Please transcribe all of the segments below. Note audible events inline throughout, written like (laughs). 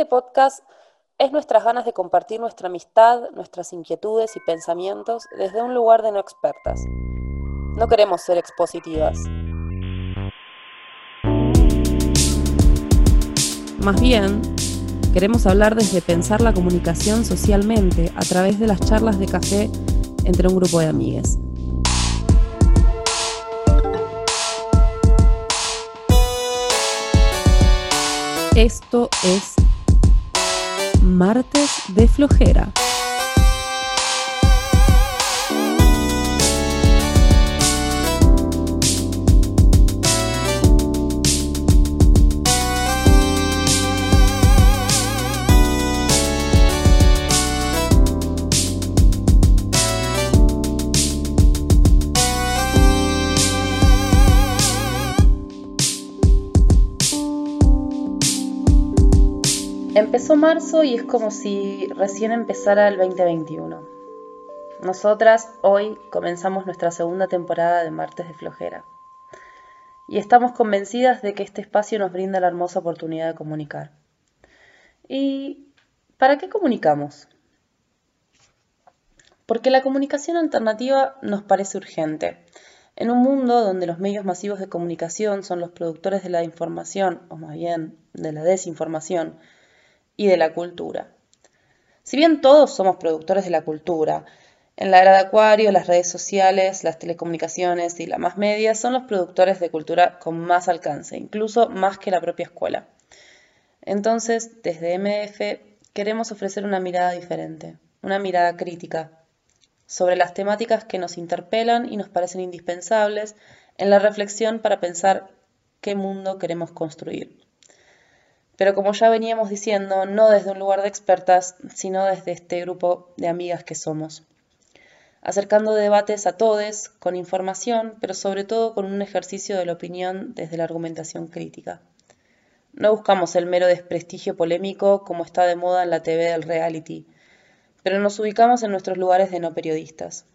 Este podcast es nuestras ganas de compartir nuestra amistad, nuestras inquietudes y pensamientos desde un lugar de no expertas. No queremos ser expositivas. Más bien, queremos hablar desde pensar la comunicación socialmente a través de las charlas de café entre un grupo de amigues. Esto es Martes de Flojera. Empezó marzo y es como si recién empezara el 2021. Nosotras hoy comenzamos nuestra segunda temporada de Martes de Flojera. Y estamos convencidas de que este espacio nos brinda la hermosa oportunidad de comunicar. ¿Y para qué comunicamos? Porque la comunicación alternativa nos parece urgente. En un mundo donde los medios masivos de comunicación son los productores de la información, o más bien de la desinformación, y de la cultura. Si bien todos somos productores de la cultura, en la era de Acuario, las redes sociales, las telecomunicaciones y la más media son los productores de cultura con más alcance, incluso más que la propia escuela. Entonces, desde MF queremos ofrecer una mirada diferente, una mirada crítica, sobre las temáticas que nos interpelan y nos parecen indispensables en la reflexión para pensar qué mundo queremos construir pero como ya veníamos diciendo, no desde un lugar de expertas, sino desde este grupo de amigas que somos. Acercando debates a todos, con información, pero sobre todo con un ejercicio de la opinión desde la argumentación crítica. No buscamos el mero desprestigio polémico como está de moda en la TV del reality, pero nos ubicamos en nuestros lugares de no periodistas.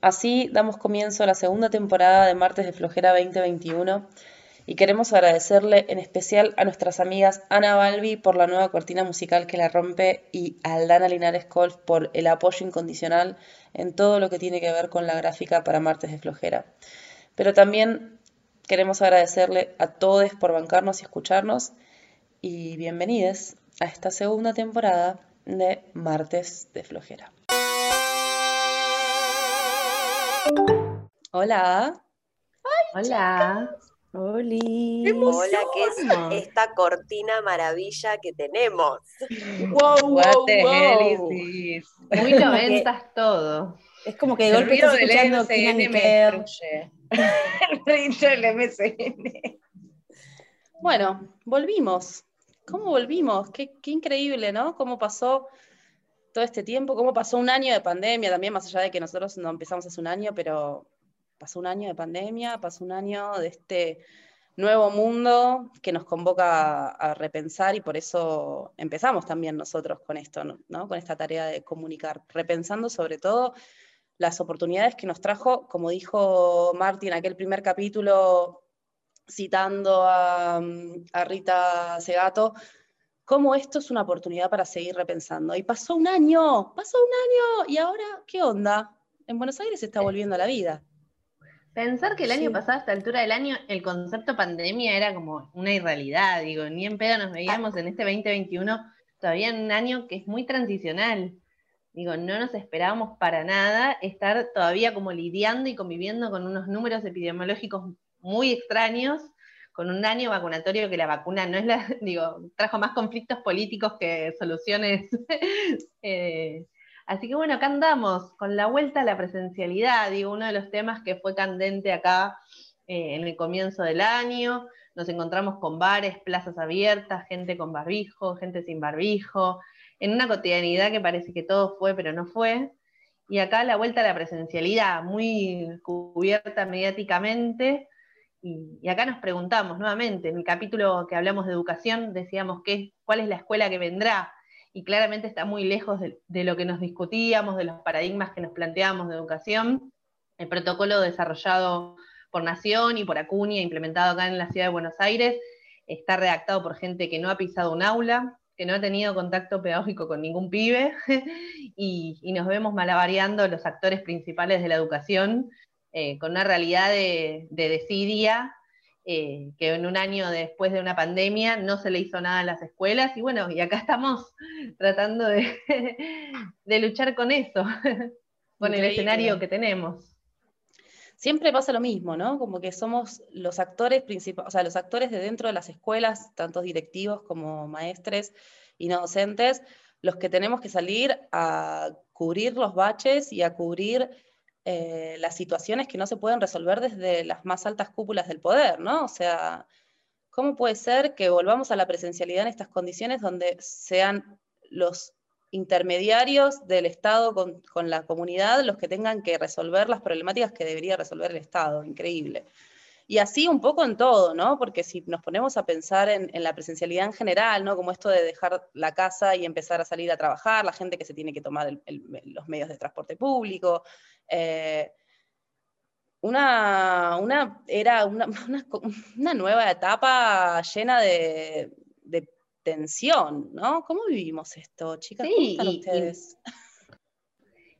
Así damos comienzo a la segunda temporada de Martes de Flojera 2021 y queremos agradecerle en especial a nuestras amigas Ana Balbi por la nueva cortina musical que la rompe y a Aldana Linares Golf por el apoyo incondicional en todo lo que tiene que ver con la gráfica para Martes de Flojera. Pero también queremos agradecerle a todos por bancarnos y escucharnos y bienvenidos a esta segunda temporada de Martes de Flojera. Hola. Hola. Hola, ¿qué es esta cortina maravilla que tenemos? Wow, wow, wow. Muy (laughs) noventas todo. Es como que de golpe estás escuchando Kina (laughs) El MCN. Bueno, volvimos. ¿Cómo volvimos? Qué, qué increíble, ¿no? Cómo pasó todo este tiempo, cómo pasó un año de pandemia, también más allá de que nosotros no empezamos hace un año, pero pasó un año de pandemia, pasó un año de este nuevo mundo que nos convoca a, repensar y por eso empezamos también nosotros con esto, ¿no? con esta tarea de comunicar, repensando sobre todo las oportunidades que nos trajo, como dijo Martín en aquel primer capítulo, citando a, a Rita Segato, cómo esto es una oportunidad para seguir repensando. Y pasó un año, pasó un año, y ahora, ¿qué onda? En Buenos Aires se está volviendo a la vida. Pensar que el año pasado, a esta altura del año, el concepto pandemia era como una irrealidad, digo, ni en pedo nos veíamos en este 2021 todavía en un año que es muy transicional. Digo, no nos esperábamos para nada estar todavía como lidiando y conviviendo con unos números epidemiológicos muy extraños, con un año vacunatorio que la vacuna no es la, (laughs) digo, trajo más conflictos políticos que soluciones (laughs) eh, Así que bueno, acá andamos con la vuelta a la presencialidad, digo, uno de los temas que fue candente acá eh, en el comienzo del año. Nos encontramos con bares, plazas abiertas, gente con barbijo, gente sin barbijo, en una cotidianidad que parece que todo fue, pero no fue. Y acá la vuelta a la presencialidad, muy cubierta mediáticamente. Y, acá nos preguntamos nuevamente, en el capítulo que hablamos de educación, decíamos qué, cuál es la escuela que vendrá, y claramente está muy lejos de, lo que nos discutíamos, de los paradigmas que nos planteábamos de educación. El protocolo desarrollado por Nación y por Acuña, implementado acá en la ciudad de Buenos Aires, está redactado por gente que no ha pisado un aula, que no ha tenido contacto pedagógico con ningún pibe, (laughs) y, nos vemos malabareando los actores principales de la educación, eh, con una realidad de, desidia, eh, que en un año después de una pandemia no se le hizo nada a las escuelas, y bueno, y acá estamos (laughs) tratando (laughs) de, luchar con eso, (laughs) con el escenario que tenemos siempre pasa lo mismo, ¿no? Como que somos los actores principales, o sea, los actores de dentro de las escuelas, tanto directivos como maestres y no docentes, los que tenemos que salir a cubrir los baches y a cubrir eh, las situaciones que no se pueden resolver desde las más altas cúpulas del poder, ¿no? O sea, ¿cómo puede ser que volvamos a la presencialidad en estas condiciones donde sean los intermediarios del Estado con, la comunidad los que tengan que resolver las problemáticas que debería resolver el Estado, increíble. Y así un poco en todo, ¿no? Porque si nos ponemos a pensar en, la presencialidad en general, ¿no? Como esto de dejar la casa y empezar a salir a trabajar, la gente que se tiene que tomar los medios de transporte público. Eh, una, una, era (laughs) una, una, nueva etapa llena de, de tensión, ¿no? ¿Cómo vivimos esto, chicas? Sí, y, ustedes?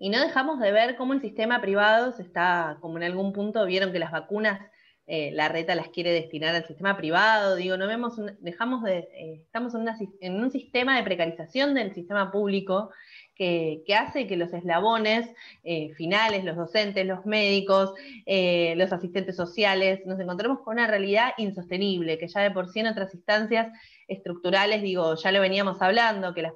Y, no dejamos de ver cómo el sistema privado se está, como en algún punto vieron que las vacunas, eh, la reta las quiere destinar al sistema privado, digo, no vemos, dejamos de, eh, estamos en, un sistema de precarización del sistema público que, hace que los eslabones eh, finales, los docentes, los médicos, los asistentes sociales, nos encontremos con una realidad insostenible, que ya de por sí en otras instancias estructurales, digo, ya lo veníamos hablando, que las,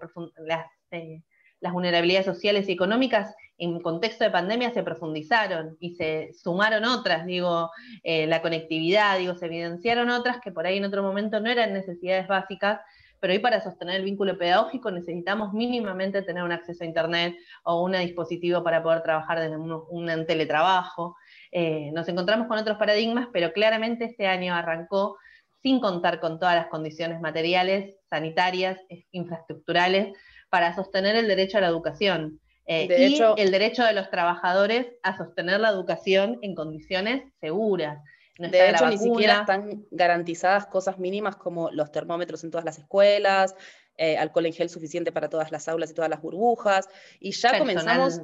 eh, las, vulnerabilidades sociales y económicas en contexto de pandemia se profundizaron y se sumaron otras, digo, eh, la conectividad, digo, se evidenciaron otras que por ahí en otro momento no eran necesidades básicas, pero hoy para sostener el vínculo pedagógico necesitamos mínimamente tener un acceso a Internet o un dispositivo para poder trabajar desde un, teletrabajo. Eh, nos encontramos con otros paradigmas, pero claramente este año arrancó sin contar con todas las condiciones materiales, sanitarias, infraestructurales, para sostener el derecho a la educación. Eh, y el derecho de los trabajadores a sostener la educación en condiciones seguras. de hecho, ni siquiera están garantizadas cosas mínimas como los termómetros en todas las escuelas, eh, alcohol en gel suficiente para todas las aulas y todas las burbujas, y ya comenzamos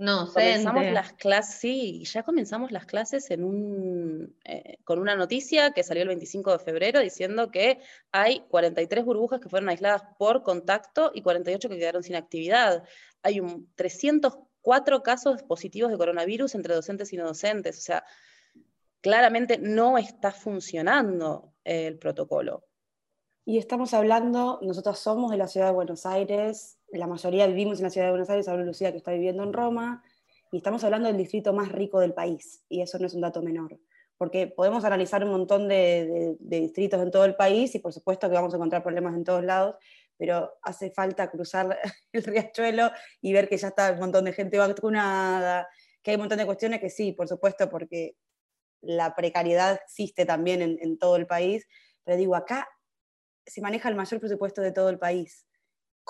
no, comenzamos las clases, sí, ya comenzamos las clases en un, eh, con una noticia que salió el 25 de febrero diciendo que hay 43 burbujas que fueron aisladas por contacto y 48 que quedaron sin actividad. Hay un 304 casos positivos de coronavirus entre docentes y no docentes. O sea, claramente no está funcionando el protocolo. Y estamos hablando, nosotros somos de la ciudad de Buenos Aires, la mayoría vivimos en la ciudad de Buenos Aires, hablo Lucía que está viviendo en Roma, y estamos hablando del distrito más rico del país, y eso no es un dato menor, porque podemos analizar un montón de, distritos en todo el país, y por supuesto que vamos a encontrar problemas en todos lados, pero hace falta cruzar (laughs) el riachuelo y ver que ya está un montón de gente vacunada, que hay un montón de cuestiones que sí, por supuesto, porque la precariedad existe también en, en todo el país, pero digo, acá se maneja el mayor presupuesto de todo el país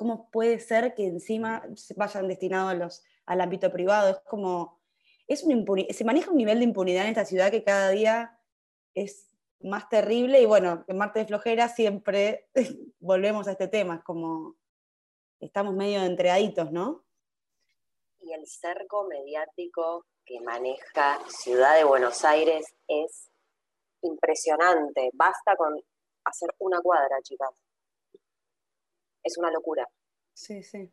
¿cómo puede ser que encima se vayan destinados los, al ámbito privado? Es como, es se maneja un nivel de impunidad en esta ciudad que cada día es más terrible y bueno, en Marte de Flojera siempre (laughs) volvemos a este tema, es como estamos medio entreaditos, ¿no? Y el cerco mediático que maneja Ciudad de Buenos Aires es impresionante. Basta con hacer una cuadra, chicas es una locura. Sí, sí.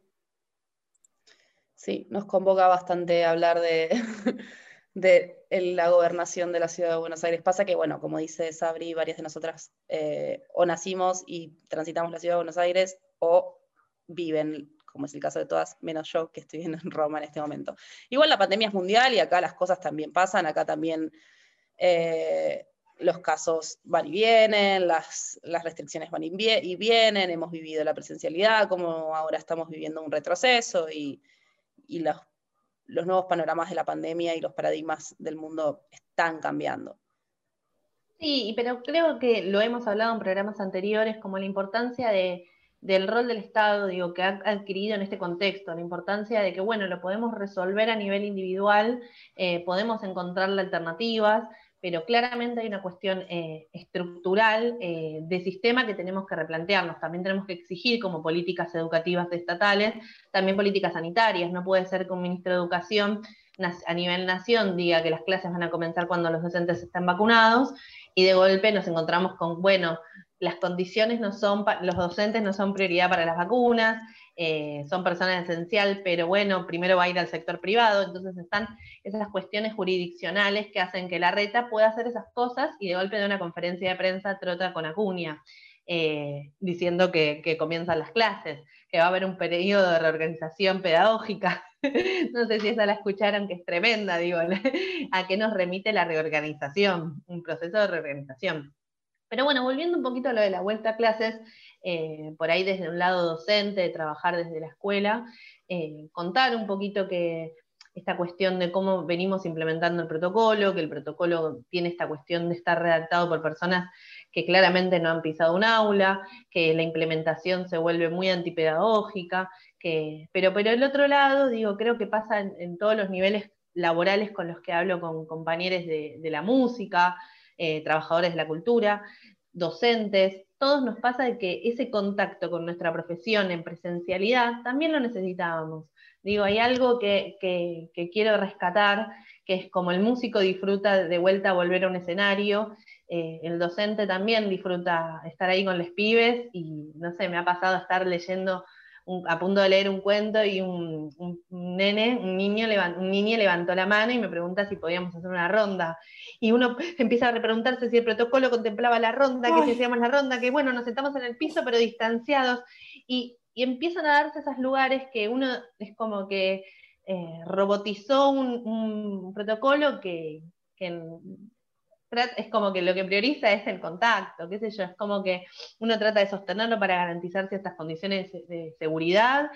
Sí, nos convoca bastante hablar de, (laughs) de la gobernación de la ciudad de Buenos Aires. Pasa que, bueno, como dice Sabri, varias de nosotras eh, o nacimos y transitamos la ciudad de Buenos Aires o viven, como es el caso de todas, menos yo que estoy en (laughs) Roma en este momento. Igual la pandemia es mundial y acá las cosas también pasan, acá también eh, los casos van y vienen, las, restricciones van y vienen, hemos vivido la presencialidad, como ahora estamos viviendo un retroceso y, los, los, nuevos panoramas de la pandemia y los paradigmas del mundo están cambiando. Sí, pero creo que lo hemos hablado en programas anteriores, como la importancia de, del rol del Estado, digo, que ha adquirido en este contexto, la importancia de que, bueno, lo podemos resolver a nivel individual, eh, podemos encontrarle alternativas, pero claramente hay una cuestión eh, estructural eh, de sistema que tenemos que replantearnos. También tenemos que exigir como políticas educativas estatales, también políticas sanitarias. No puede ser que un ministro de Educación a nivel nación diga que las clases van a comenzar cuando los docentes están vacunados y de golpe nos encontramos con, bueno, las condiciones no son, los docentes no son prioridad para las vacunas, eh, son personas esenciales, pero bueno, primero va a ir al sector privado, entonces están esas cuestiones jurisdiccionales que hacen que la reta pueda hacer esas cosas y de golpe de una conferencia de prensa trota con Acuña, eh, diciendo que, que comienzan las clases, que va a haber un periodo de reorganización pedagógica. (laughs) no sé si esa la escucharon, que es tremenda, digo, (laughs) a qué nos remite la reorganización, un proceso de reorganización. Pero bueno, volviendo un poquito a lo de la vuelta a clases, eh, por ahí desde un lado docente, de trabajar desde la escuela, eh, contar un poquito que esta cuestión de cómo venimos implementando el protocolo, que el protocolo tiene esta cuestión de estar redactado por personas que claramente no han pisado un aula, que la implementación se vuelve muy antipedagógica, que, pero por el otro lado, digo, creo que pasa en, todos los niveles laborales con los que hablo con compañeros de, la música, eh, trabajadores de la cultura, docentes, todos nos pasa de que ese contacto con nuestra profesión en presencialidad también lo necesitábamos. Digo, hay algo que, quiero rescatar, que es como el músico disfruta de vuelta a volver a un escenario, eh, el docente también disfruta estar ahí con los pibes y no sé, me ha pasado estar leyendo a punto de leer un cuento y un, nene, un niño, un niño levantó la mano y me pregunta si podíamos hacer una ronda. Y uno (laughs) empieza a preguntarse si el protocolo contemplaba la ronda, que si hacíamos la ronda, que bueno, nos sentamos en el piso pero distanciados. Y, empiezan a darse esos lugares que uno es como que eh, robotizó un, protocolo que, que es como que lo que prioriza es el contacto, qué sé yo, es como que uno trata de sostenerlo para garantizar ciertas condiciones de seguridad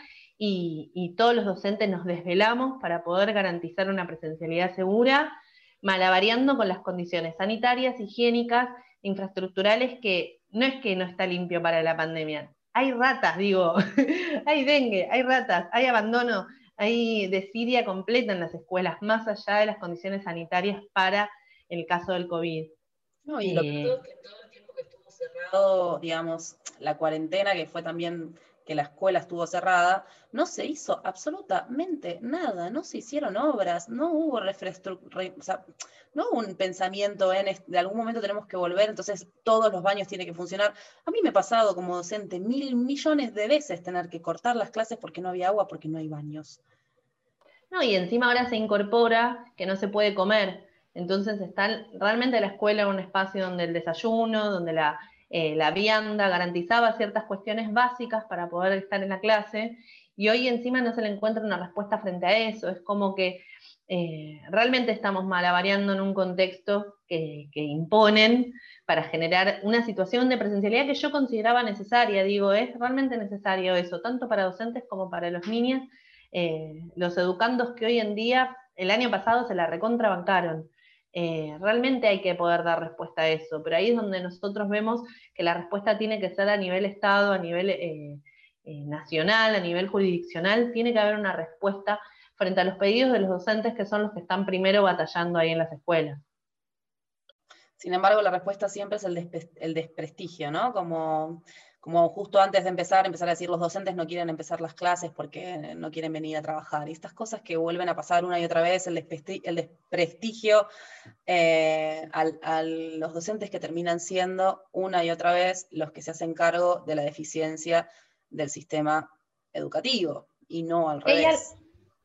y, todos los docentes nos desvelamos para poder garantizar una presencialidad segura, malavariando con las condiciones sanitarias, higiénicas, infraestructurales, que no es que no está limpio para la pandemia. Hay ratas, digo, (laughs) hay dengue, hay ratas, hay abandono, hay desidia completa en las escuelas, más allá de las condiciones sanitarias para el caso del COVID. No, y lo que todo, que todo el tiempo que estuvo cerrado, digamos, la cuarentena, que fue también que la escuela estuvo cerrada, no se hizo absolutamente nada, no se hicieron obras, no hubo o sea, no hubo un pensamiento en de algún momento tenemos que volver, entonces todos los baños tienen que funcionar. A mí me ha pasado como docente mil millones de veces tener que cortar las clases porque no había agua, porque no hay baños. No, y encima ahora se incorpora que no se puede comer. Entonces están realmente la escuela un espacio donde el desayuno, donde la, eh, la vianda garantizaba ciertas cuestiones básicas para poder estar en la clase, y hoy encima no se le encuentra una respuesta frente a eso. Es como que eh, realmente estamos malavariando en un contexto que, que, imponen para generar una situación de presencialidad que yo consideraba necesaria. Digo, es realmente necesario eso, tanto para docentes como para los niños. Eh, los educandos que hoy en día, el año pasado se la recontrabancaron. Eh, realmente hay que poder dar respuesta a eso, pero ahí es donde nosotros vemos que la respuesta tiene que ser a nivel Estado, a nivel eh, eh, nacional, a nivel jurisdiccional, tiene que haber una respuesta frente a los pedidos de los docentes que son los que están primero batallando ahí en las escuelas. Sin embargo, la respuesta siempre es el, el desprestigio, ¿no? Como como justo antes de empezar, empezar a decir los docentes no quieren empezar las clases porque no quieren venir a trabajar. Y estas cosas que vuelven a pasar una y otra vez, el, desprestigio eh, a los docentes que terminan siendo una y otra vez los que se hacen cargo de la deficiencia del sistema educativo y no al revés.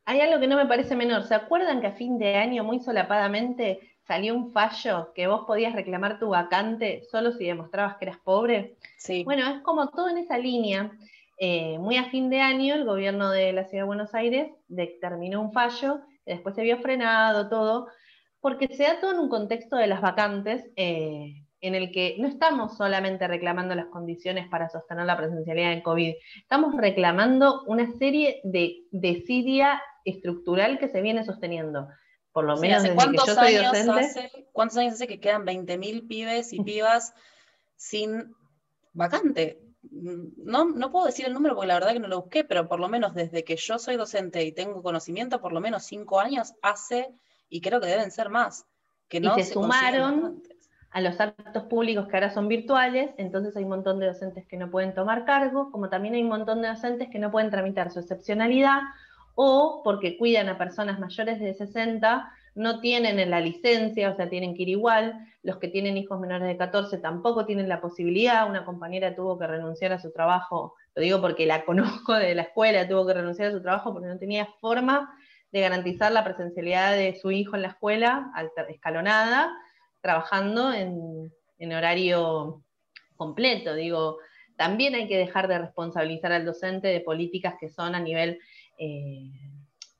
Hay, hay algo que no me parece menor. ¿Se acuerdan que a fin de año, muy solapadamente, salió un fallo que vos podías reclamar tu vacante solo si demostrabas que eras pobre. Sí. Bueno, es como todo en esa línea. Eh, muy a fin de año, el gobierno de la Ciudad de Buenos Aires determinó un fallo, que después se vio frenado todo, porque se da todo en un contexto de las vacantes, eh, en el que no estamos solamente reclamando las condiciones para sostener la presencialidad en COVID, estamos reclamando una serie de desidia estructural que se viene sosteniendo por lo menos desde que yo soy docente. ¿Cuántos años hace que quedan 20.000 pibes y pibas sin vacante? No, no puedo decir el número porque la verdad que no lo busqué, pero por lo menos desde que yo soy docente y tengo conocimiento, por lo menos cinco años hace, y creo que deben ser más, que no y se, sumaron a los actos públicos que ahora son virtuales, entonces hay un montón de docentes que no pueden tomar cargo, como también hay un montón de docentes que no pueden tramitar su excepcionalidad o porque cuidan a personas mayores de 60, no tienen la licencia, o sea, tienen que ir igual, los que tienen hijos menores de 14 tampoco tienen la posibilidad, una compañera tuvo que renunciar a su trabajo, lo digo porque la (laughs) conozco de la escuela, tuvo que renunciar a su trabajo porque no tenía forma de garantizar la presencialidad de su hijo en la escuela, escalonada, trabajando en, horario completo. Digo, también hay que dejar de responsabilizar al docente de políticas que son a nivel, eh,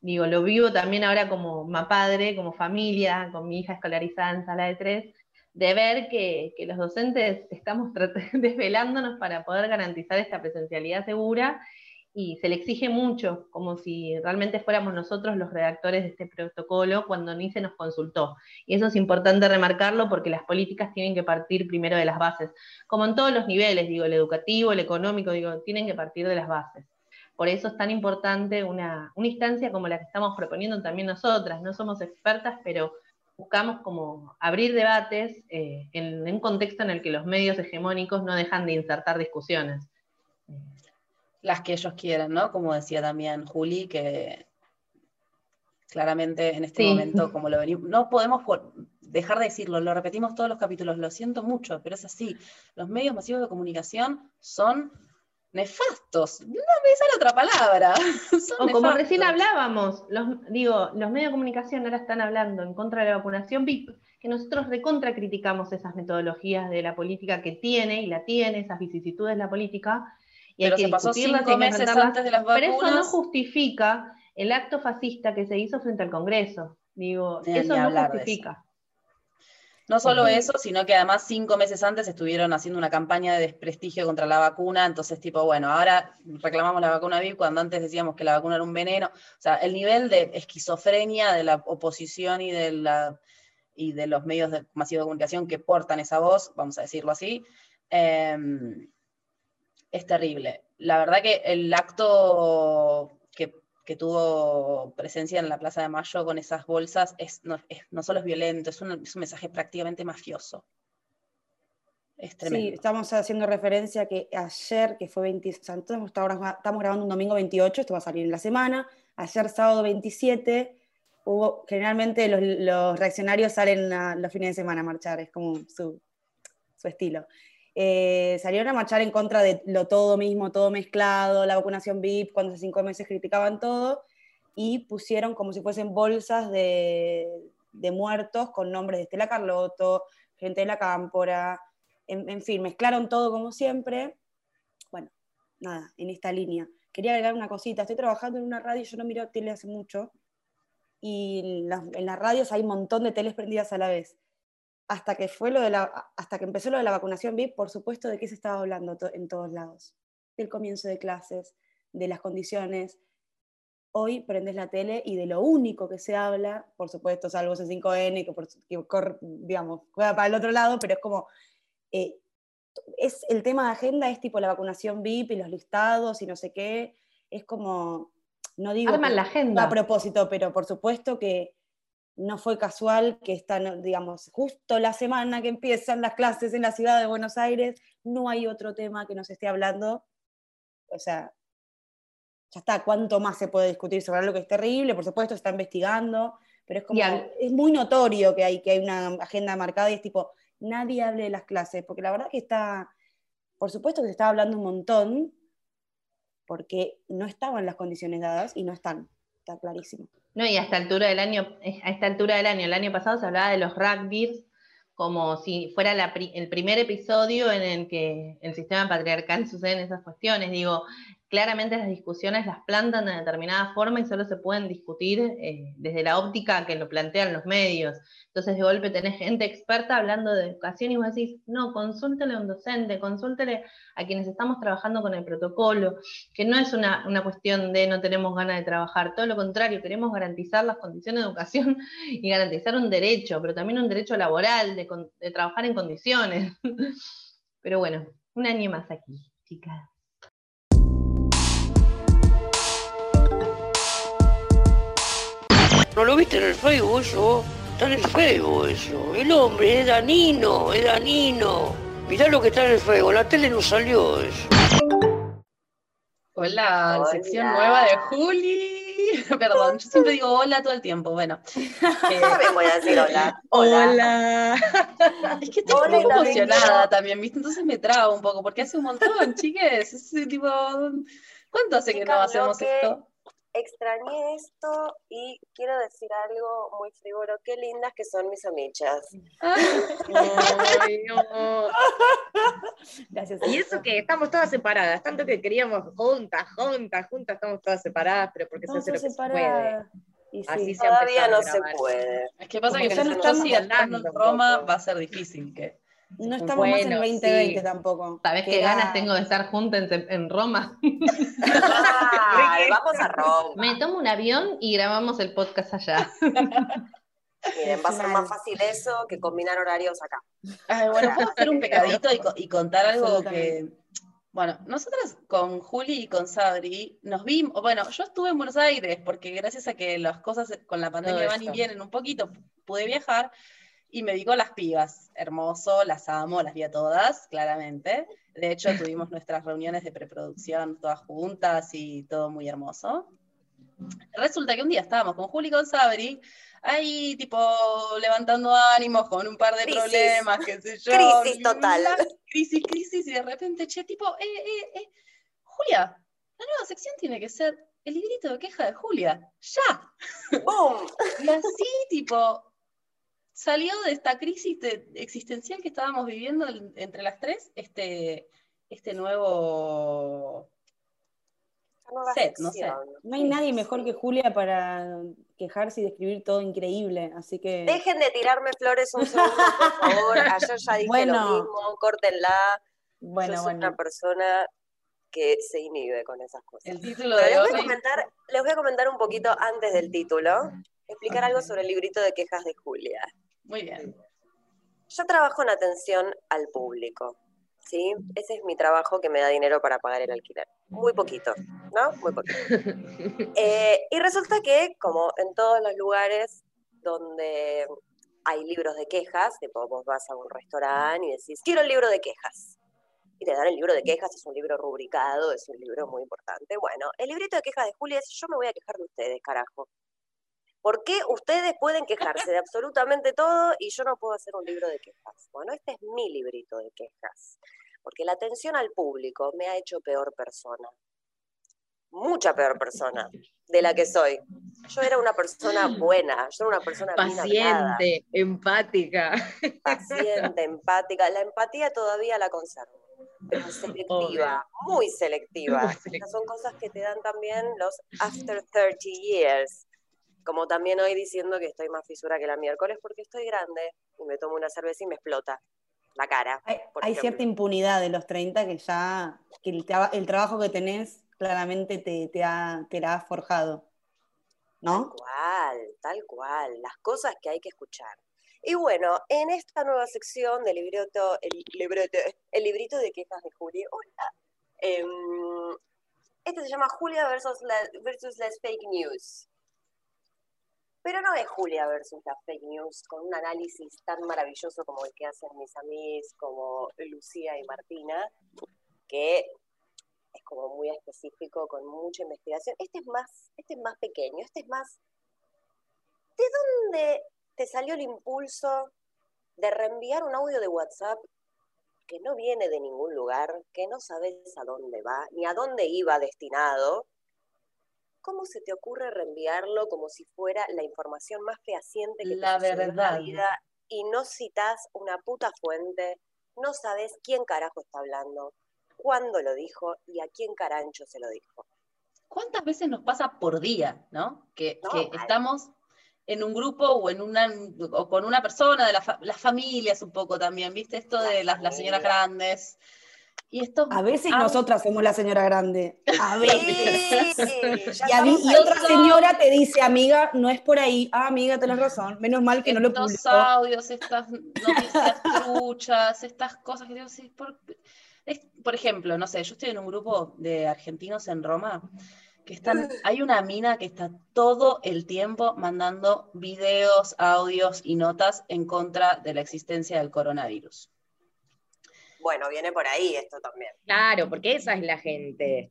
digo, lo vivo también ahora como padre, como familia, con mi hija escolarizada en sala de tres, de ver que, que los docentes estamos (laughs) desvelándonos para poder garantizar esta presencialidad segura y se le exige mucho, como si realmente fuéramos nosotros los redactores de este protocolo cuando ni se nos consultó. Y eso es importante remarcarlo porque las políticas tienen que partir primero de las bases, como en todos los niveles, digo, el educativo, el económico, digo, tienen que partir de las bases. Por eso es tan importante una, instancia como la que estamos proponiendo también nosotras. No somos expertas, pero buscamos como abrir debates eh, en un contexto en el que los medios hegemónicos no dejan de insertar discusiones las que ellos quieran, ¿no? Como decía también Juli, que claramente en este momento, como lo venimos, no podemos dejar de decirlo, lo repetimos todos los capítulos, lo siento mucho, pero es así. Los medios masivos de comunicación son nefastos. No me sale otra palabra. (laughs) o como recién hablábamos, los, digo, los medios de comunicación ahora están hablando en contra de la vacunación VIP, que nosotros recontra criticamos esas metodologías de la política que tiene y la tiene, esas vicisitudes de la política, pero se pasó cinco meses antes de las vacunas. Pero eso no justifica el acto fascista que se hizo frente al Congreso. Digo, eso no justifica. No solo eso, sino que además cinco meses antes estuvieron haciendo una campaña de desprestigio contra la vacuna, entonces tipo, bueno, ahora reclamamos la vacuna VIP cuando antes decíamos que la vacuna era un veneno. O sea, el nivel de esquizofrenia de la oposición y de, la, y de los medios de masivos de comunicación que portan esa voz, vamos a decirlo así, eh, es terrible. La verdad que el acto que, tuvo presencia en la Plaza de Mayo con esas bolsas es, no, solo es violento, es un, mensaje prácticamente mafioso. Es tremendo. Sí, estamos haciendo referencia a que ayer, que fue 20, estamos, estamos grabando un domingo 28, esto va a salir en la semana, ayer sábado 27, hubo, generalmente los, reaccionarios salen los fines de semana a marchar, es como su, su estilo. Eh, salieron a marchar en contra de lo todo mismo, todo mezclado, la vacunación VIP, cuando hace cinco meses criticaban todo, y pusieron como si fuesen bolsas de, muertos con nombres de Estela Carlotto, gente de la Cámpora, en, fin, mezclaron todo como siempre. Bueno, nada, en esta línea. Quería agregar una cosita, estoy trabajando en una radio, yo no miro tele hace mucho, y en las, en las radios hay un montón de teles prendidas a la vez hasta que, fue lo de la, hasta que empezó lo de la vacunación VIP, por supuesto, de qué se estaba hablando en todos lados. Del comienzo de clases, de las condiciones. Hoy prendes la tele y de lo único que se habla, por supuesto, salvo C5N, que, por, digamos, juega para el otro lado, pero es como, eh, es, el tema de agenda es tipo la vacunación VIP y los listados y no sé qué, es como, no digo la agenda. a propósito, pero por supuesto que no fue casual que están, digamos, justo la semana que empiezan las clases en la ciudad de Buenos Aires, no hay otro tema que nos esté hablando. O sea, ya está, ¿cuánto más se puede discutir sobre algo que es terrible? Por supuesto, se está investigando, pero es como, es muy notorio que hay, que hay una agenda marcada y es tipo, nadie hable de las clases, porque la verdad que está, por supuesto que se está hablando un montón, porque no estaban las condiciones dadas y no están, está clarísimo. No, y a esta altura del año, eh, a esta altura del año, el año pasado se hablaba de los rugbys como si fuera el primer episodio en el que el sistema patriarcal (laughs) sucede en esas cuestiones. Digo, claramente las discusiones las plantan de determinada forma y solo se pueden discutir eh, desde la óptica que lo plantean los medios. Entonces de golpe tenés gente experta hablando de educación y vos decís, no, consúltele a un docente, consúltele a quienes estamos trabajando con el protocolo, que no es una, cuestión de no tenemos ganas de trabajar, todo lo contrario, queremos garantizar las condiciones de educación (laughs) y garantizar un derecho, pero también un derecho laboral, de trabajar en condiciones. (laughs) Pero bueno, un año más aquí, chicas. ¿No lo viste en el Facebook yo? Está en el fuego eso. El hombre es danino, es danino. Mirá lo que está en el fuego. La tele no salió eso. Hola, Hola. sección nueva de Juli. (laughs) Perdón, yo siempre digo hola todo el tiempo. Bueno. (laughs) Eh, también voy a decir hola. hola. (laughs) Es que estoy un Hola, y poco también emocionada también, ¿viste? Entonces me trabo un poco, porque hace un montón, chiques. Es tipo, ¿cuánto hace que no hacemos que- esto? Extrañé esto y quiero decir algo muy frívolo. Qué lindas que son mis amichas. Ay, no. Gracias. Y eso que estamos todas separadas, tanto que queríamos juntas, juntas, juntas, estamos todas separadas, pero porque se hace lo que se separar. Y sí. Así se Todavía a no se puede. Es que pasa Porque que ya no estamos en Roma, va a ser difícil que. No estamos más en Bueno, 2020 sí. tampoco. ¿Sabés que qué era- ganas tengo de estar juntas en, en Roma? (laughs) Ay, vamos a Roma. Me tomo un avión y grabamos el podcast allá. (laughs) Miren, va a ser más fácil eso que combinar horarios acá. Ay, bueno, puedo hacer un pecadito y, y contar algo que. Bueno, nosotras con Juli y con Sabri nos vimos. Bueno, yo estuve en Buenos Aires porque gracias a que las cosas con la pandemia van y vienen un poquito, pude viajar y me vi con las pibas. Hermoso, las amo, las vi a todas, claramente. De hecho, (laughs) tuvimos nuestras reuniones de preproducción todas juntas y todo muy hermoso. Resulta que un día estábamos con Juli y con Sabri, ahí tipo levantando ánimos con un par de Crisis. problemas, qué sé yo. Crisis total. crisis, crisis, y de repente, che, tipo, eh, eh, eh, Julia, la nueva sección tiene que ser el librito de queja de Julia, ya. ¡Boom! (laughs) Y así, tipo, salió de esta crisis de- existencial que estábamos viviendo el- entre las tres, este, este nuevo Nueva Set, no sé. No hay nadie mejor que Julia para quejarse y describir todo increíble, así que... Dejen de tirarme flores un segundo, por favor. Ayer ya dije Bueno. lo mismo, córtenla. Bueno, Yo soy bueno. una persona que se inhibe con esas cosas. el título Pero de les voy, a comentar, les voy a comentar un poquito antes del título, explicar algo sobre el librito de quejas de Julia. Muy bien. Yo trabajo en atención al público, ¿sí? Ese es mi trabajo que me da dinero para pagar el alquiler. Muy poquito, ¿no? Muy poquito. (laughs) Eh, y resulta que, como en todos los lugares donde hay libros de quejas, tipo vos vas a un restaurante y decís, quiero el libro de quejas. Y te dan el libro de quejas, es un libro rubricado, es un libro muy importante. Bueno, el librito de quejas de Julia es, yo me voy a quejar de ustedes, carajo. ¿Por qué ustedes pueden quejarse de absolutamente todo y yo no puedo hacer un libro de quejas? Bueno, este es mi librito de quejas, porque la atención al público me ha hecho peor persona, mucha peor persona de la que soy. Yo era una persona buena, yo era una persona Paciente, empática. paciente, empática. La empatía todavía la conservo, pero selectiva, muy selectiva. Muy selectiva. Estas son cosas que te dan también los after 30 years. Como también hoy diciendo que estoy más fisura que la miércoles porque estoy grande y me tomo una cerveza y me explota la cara. Hay, cierta impunidad de los 30 que ya, que el, traba- el trabajo que tenés claramente te, te, ha, te la ha forjado. Tal ¿No? cual, tal cual, las cosas que hay que escuchar. Y bueno, en esta nueva sección del libreto, el, libreto, el librito de quejas de Julia, hola, em, este se llama Julia versus, la- versus las fake news. Pero no es Julia versus las fake news con un análisis tan maravilloso como el que hacen mis amigas como Lucía y Martina, que es como muy específico, con mucha investigación. Este es más, este es más pequeño, este es más. ¿De dónde te salió el impulso de reenviar un audio de WhatsApp que no viene de ningún lugar, que no sabes a dónde va, ni a dónde iba destinado? ¿Cómo se te ocurre reenviarlo como si fuera la información más fehaciente que La te en la vida y no citas una puta fuente, no sabes quién carajo está hablando, cuándo lo dijo y a quién carancho se lo dijo? ¿Cuántas veces nos pasa por día, ¿no? Que, No, que mal. estamos en un grupo o en una o con una persona de la fa- las familias un poco también, ¿viste? Esto de las, las señoras grandes. Y esto A veces Ah. nosotras somos la señora grande. A veces. Y, a mí- y otra señora te dice, amiga, no es por ahí. Ah, amiga, tenés razón. Menos mal que no lo estos publicó. audios, estas noticias truchas, estas cosas que digo, sí, por, es- por ejemplo, no sé, yo estoy en un grupo de argentinos en Roma que están, hay una mina que está todo el tiempo mandando videos, audios y notas en contra de la existencia del coronavirus. Bueno, viene por ahí esto también. Claro, porque esa es la gente.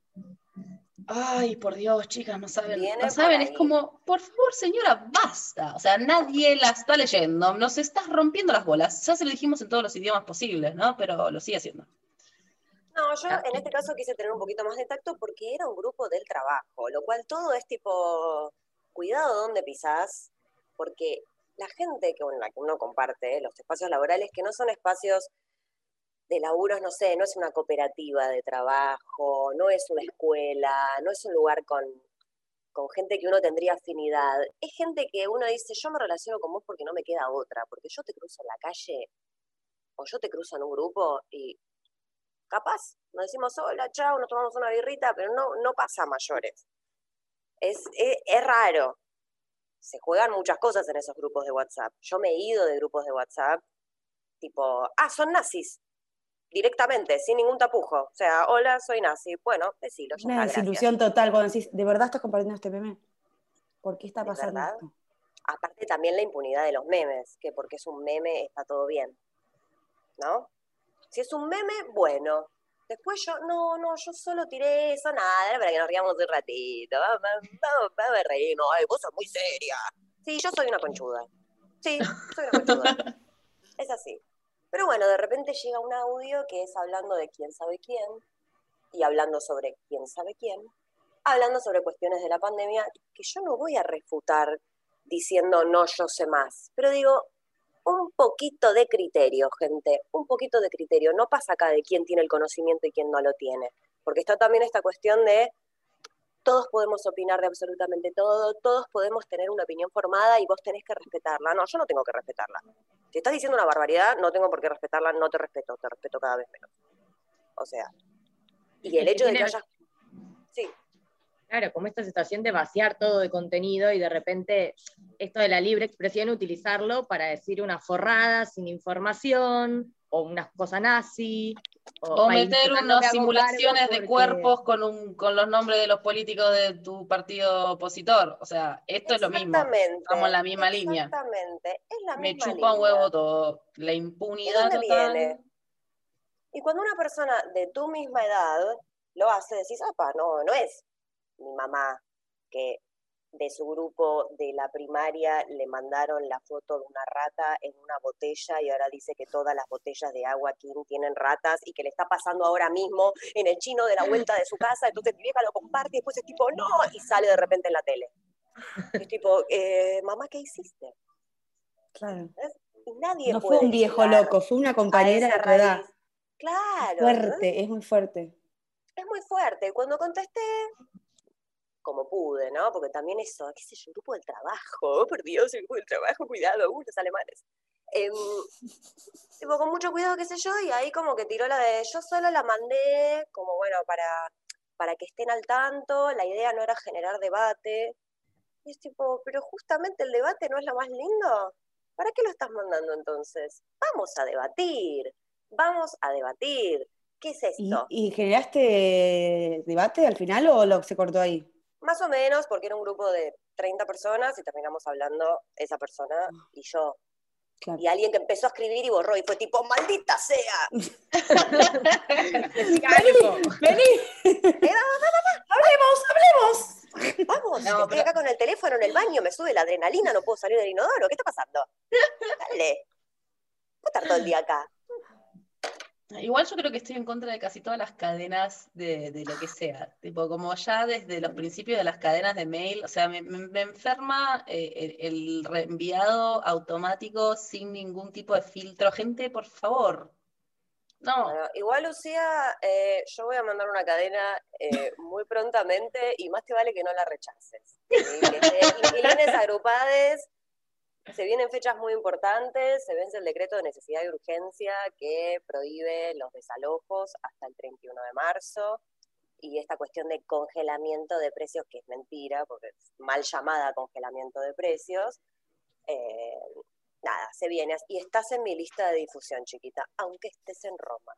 Ay, por Dios, chicas, no saben, Viene no saben, es como, por favor, señora, basta. O sea, nadie la está leyendo, nos estás rompiendo las bolas. Ya se lo dijimos en todos los idiomas posibles, ¿no? Pero lo sigue haciendo. No, yo Ah. en este caso quise tener un poquito más de tacto porque era un grupo del trabajo, lo cual todo es tipo, cuidado dónde pisás, porque la gente con la que uno comparte los espacios laborales, que no son espacios de laburos, no sé, no es una cooperativa de trabajo, no es una escuela, no es un lugar con, con gente que uno tendría afinidad, es gente que uno dice, yo me relaciono con vos porque no me queda otra, porque yo te cruzo en la calle o yo te cruzo en un grupo y capaz, nos decimos hola, chao, nos tomamos una birrita, pero no, no pasa a mayores. Es, es, es raro. Se juegan muchas cosas en esos grupos de WhatsApp. Yo me he ido de grupos de WhatsApp, tipo, ah, son nazis, directamente, sin ningún tapujo. O sea, hola, soy nazi. Bueno, decilo, ya Una está, gracias. desilusión total cuando decís, ¿de verdad estás compartiendo este meme? ¿Por qué está ¿De pasando esto? Aparte también la impunidad de los memes, que porque es un meme está todo bien. ¿No? Si es un meme, bueno. Después yo, no, no, yo solo tiré eso, nada, era para que nos riamos un ratito. Vamos, vamos, vamos a reírnos. Ay, vos sos muy seria. Sí, yo soy una conchuda. Sí, soy una conchuda. (laughs) es así. Pero bueno, de repente llega un audio que es hablando de quién sabe quién y hablando sobre quién sabe quién, hablando sobre cuestiones de la pandemia que yo no voy a refutar diciendo no, yo sé más. Pero digo, un poquito de criterio, gente, un poquito de criterio. No pasa acá de quién tiene el conocimiento y quién no lo tiene. Porque está también esta cuestión de todos podemos opinar de absolutamente todo, todos podemos tener una opinión formada y vos tenés que respetarla. No, yo no tengo que respetarla. Si estás diciendo una barbaridad, no tengo por qué respetarla, no te respeto, te respeto cada vez menos. O sea, y el Es que hecho de que tiene- haya... Sí, Claro, como esta situación de vaciar todo de contenido y de repente esto de la libre expresión, utilizarlo para decir una forrada sin información o una cosa nazi. O "Ay, meter unas simulaciones de porque-". cuerpos con, un, con los nombres de los políticos de tu partido opositor. O sea, esto es lo mismo. Estamos en la misma línea. Exactamente, es la Me misma chupa un huevo todo. La ¿Y impunidad dónde total. viene? Y cuando una persona de tu misma edad lo hace, decís, apa, no, no es mi mamá que de su grupo de la primaria le mandaron la foto de una rata en una botella y ahora dice que todas las botellas de agua King tienen ratas y que le está pasando ahora mismo en el chino de la vuelta de su casa, entonces mi vieja lo comparte y después es tipo, no, y sale de repente en la tele. Es tipo, eh, mamá, ¿qué hiciste? Claro. Y nadie No fue un viejo loco, fue una compañera de edad. Claro. Fuerte, es muy fuerte. es muy fuerte. Cuando contesté, como pude, ¿no? Porque también eso, qué sé yo, grupo del trabajo, oh, (laughs) por Dios, el grupo del trabajo, cuidado, uh, los alemanes. Em, tipo, con mucho cuidado, qué sé yo, y ahí como que tiró la de, yo solo la mandé, como bueno, para, para que estén al tanto, la idea no era generar debate. Y es tipo, pero justamente el debate no es lo más lindo. ¿Para qué lo estás mandando entonces? Vamos a debatir, vamos a debatir. ¿Qué es ¿Y, esto? y generaste debate al final o lo se cortó ahí? Más o menos, porque era un grupo de 30 personas y terminamos hablando esa persona y yo. Claro. Y alguien que empezó a escribir y borró y fue tipo, maldita sea. (laughs) Algo. ¡Vení! ¡Hablemos, hablemos! Vamos, No, estoy pero- acá con el teléfono en el baño, me sube la adrenalina, no puedo salir del inodoro. ¿Qué está pasando? Dale. Puedo estar todo el día acá. Igual yo creo que estoy en contra de casi todas las cadenas de, de lo que sea. Tipo, como ya desde los principios de las cadenas de mail, o sea, me, enferma eh, el, el reenviado automático sin ningún tipo de filtro. Gente, por favor. No. Bueno, igual, Lucía, eh, yo voy a mandar una cadena eh, muy prontamente y más te vale que no la rechaces. ¿sí? (laughs) Que esté inquilines agrupades, se vienen fechas muy importantes, se vence el decreto de necesidad y urgencia que prohíbe los desalojos hasta el 31 de marzo y esta cuestión de congelamiento de precios, que es mentira, porque es mal llamada congelamiento de precios, eh, nada, se viene. Y estás en mi lista de difusión, chiquita, aunque estés en Roma.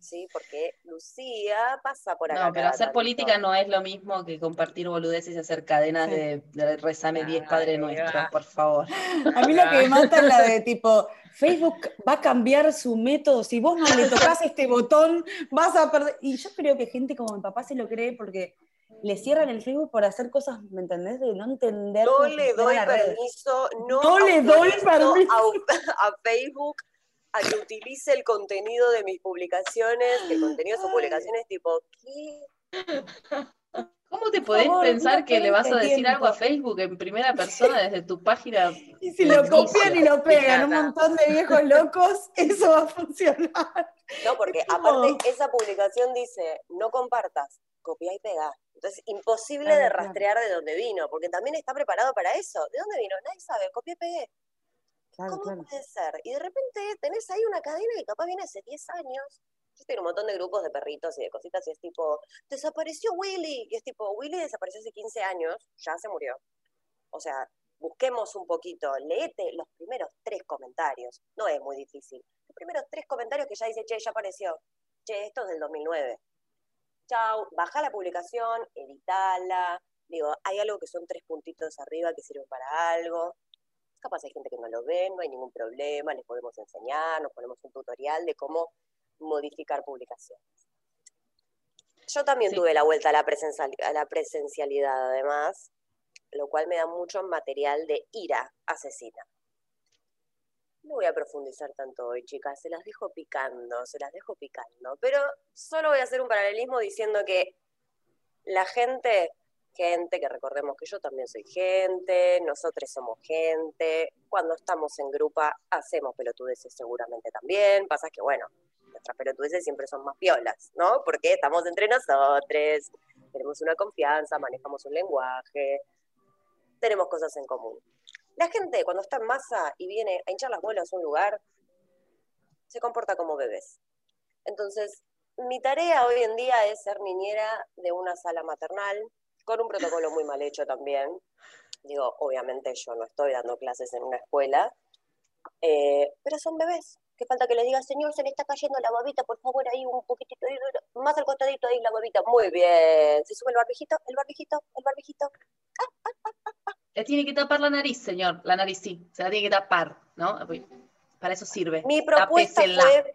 ¿Sí? Porque Lucía pasa por acá. No, pero hacer tanto. política no es lo mismo que compartir boludeces y hacer cadenas Sí. de, de rezame 10 Padre Ay, Nuestro, por favor. A mí lo que me mata es la de (laughs) tipo, Facebook va a cambiar su método, si vos no le tocas este botón, vas a perder. Y yo creo que gente como mi papá se lo cree porque le cierran el Facebook por hacer cosas, ¿me entendés? De no entender. No le doy permiso, no, No le doy permiso. A, (laughs) a Facebook a que utilice el contenido de mis publicaciones, que el contenido de sus publicaciones tipo, ¿qué? ¿Cómo te podés favor, pensar no que le vas a decir algo a. Facebook en primera persona desde tu página? (laughs) Y si lo copian y lo pegan un montón de viejos locos, (laughs) eso va a funcionar. No, porque aparte esa publicación dice, no compartas, copia y pega. Entonces, imposible Claro, de claro. rastrear de dónde vino, porque también está preparado para eso. ¿De dónde vino? Nadie sabe, copié y pegué. Claro, ¿Cómo claro. puede ser? Y de repente tenés ahí una cadena que capaz viene hace 10 años. Yo estoy en un montón de grupos de perritos y de cositas y es tipo, desapareció Willy. Y es tipo, Willy desapareció hace 15 años, ya se murió. O sea, busquemos un poquito, leete los primeros tres comentarios. No es muy difícil. Los primeros tres comentarios que ya dice, che, ya apareció. Che, esto es del 2009. Chau, baja la publicación, editala. Digo, hay algo que son tres puntitos arriba que sirven para algo. Capaz hay gente que no lo ve, no hay ningún problema, les podemos enseñar, nos ponemos un tutorial de cómo modificar publicaciones. Yo también Sí. tuve la vuelta a la, a la presencialidad, además, lo cual me da mucho material de ira asesina. No voy a profundizar tanto hoy, chicas, se las dejo picando, se las dejo picando, pero solo voy a hacer un paralelismo diciendo que la gente, gente, que recordemos que yo también soy gente, nosotros somos gente, cuando estamos en grupo hacemos pelotudeces seguramente también, pasa que bueno, nuestras pelotudeces siempre son más piolas, ¿no? Porque estamos entre nosotros, tenemos una confianza, manejamos un lenguaje, tenemos cosas en común. La gente cuando está en masa y viene a hinchar las bolas a un lugar, se comporta como bebés. Entonces, mi tarea hoy en día es ser niñera de una sala maternal, con un protocolo muy mal hecho también. Digo, obviamente yo no estoy dando clases en una escuela, eh, pero son bebés. Que falta que le diga, señor, se le está cayendo la babita, por favor, ahí un poquitito, ahí, más al costadito ahí la babita. Muy bien. Se sube el barbijito, el barbijito, el barbijito. Le tiene que tapar la nariz, señor. La nariz sí, se la tiene que tapar, ¿no? Para eso sirve. Mi propuesta Tápesela. fue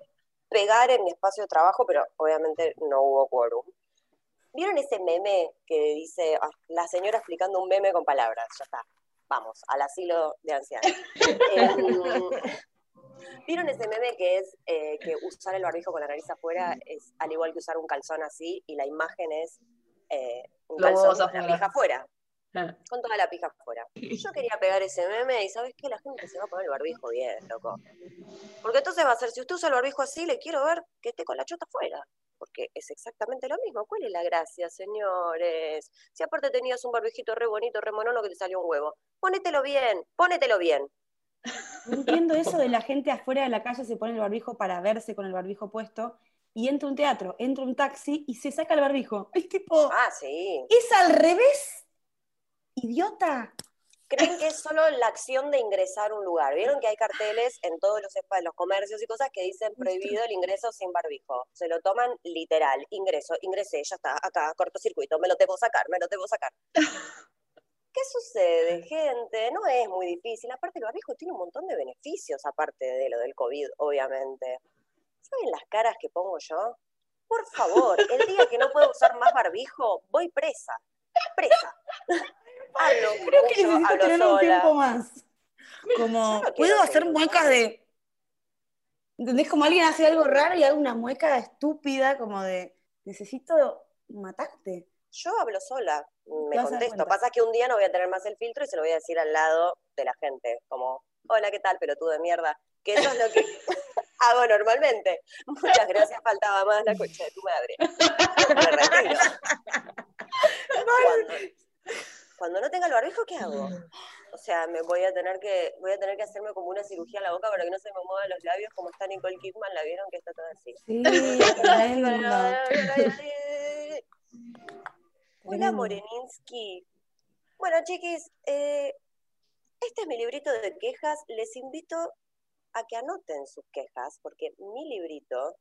pegar en mi espacio de trabajo, pero obviamente no hubo quórum. ¿Vieron ese meme que dice ah, la señora explicando un meme con palabras? Ya está, vamos, al asilo de ancianos. (laughs) Em, ¿Vieron ese meme que es eh, que usar el barbijo con la nariz afuera es al igual que usar un calzón así y la imagen es eh, un calzón con la pija afuera? Ah. con toda la pija afuera. Yo quería pegar ese meme y ¿sabes qué? La gente se va a poner el barbijo bien, loco. Porque entonces va a ser, si usted usa el barbijo así, le quiero ver que esté con la chota afuera. Porque es exactamente lo mismo. ¿Cuál es la gracia, señores? Si aparte tenías un barbijito re bonito, re monono que te salió un huevo. Ponételo bien, ponételo bien. (laughs) No entiendo eso de la gente afuera de la calle se pone el barbijo para verse con el barbijo puesto y entra un teatro, entra un taxi y se saca el barbijo. Es tipo, Ah, sí. es al revés. Idiota. Creen que es (laughs) solo la acción de ingresar a un lugar. Vieron que hay carteles en todos los, espa- los comercios y cosas que dicen prohibido el ingreso sin barbijo. Se lo toman literal. Ingreso, ingresé, ya está, acá, cortocircuito, me lo debo sacar, me lo debo sacar. (laughs) ¿Qué sucede, gente? No es muy difícil. Aparte, el barbijo tiene un montón de beneficios, aparte de lo del COVID, obviamente. ¿Saben las caras que pongo yo? Por favor, el día que no puedo usar más barbijo, voy presa. Presa. (laughs) Hablo Creo que mucho, necesito hablo tener un tiempo más. Como, no puedo hacer muecas de. ¿Entendés? Como alguien hace algo raro y hago una mueca estúpida, como de necesito matarte. Yo hablo sola, me contesto. Pasa que un día no voy a tener más el filtro y se lo voy a decir al lado de la gente, como, hola, ¿qué tal, pelotudo de mierda? Que eso es lo que (laughs) hago normalmente. Muchas gracias, faltaba más la cocha de tu madre. (laughs) Me retiro. Cuando, cuando no tenga el barbijo, ¿qué hago? O sea, me voy a tener que voy a tener que hacerme como una cirugía en la boca para que no se me muevan los labios como está Nicole Kidman, ¿la vieron que está toda así? Sí. (laughs) Hola. Moreninsky. Bueno, chiquis, eh, este es mi librito de quejas. Les invito a que anoten sus quejas, porque mi librito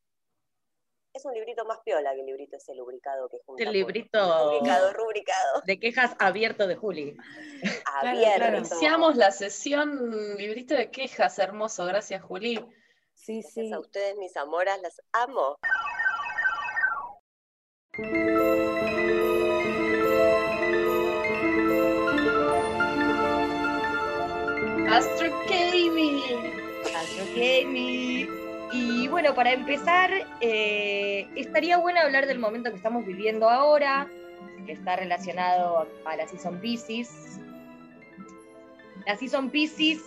es un librito más piola que el librito ese lubricado que junta. El por- librito Rubricado, rubricado. de quejas abierto de Juli. Abierto. claro. Iniciamos la sesión librito de quejas, hermoso, gracias Juli. Sí, Gracias sí. a ustedes, mis amoras, las amo. Astro Gaming. Astro Gaming. Y bueno, para empezar, eh, estaría bueno hablar del momento que estamos viviendo ahora, que está relacionado a la Season Pisces. La Season Pisces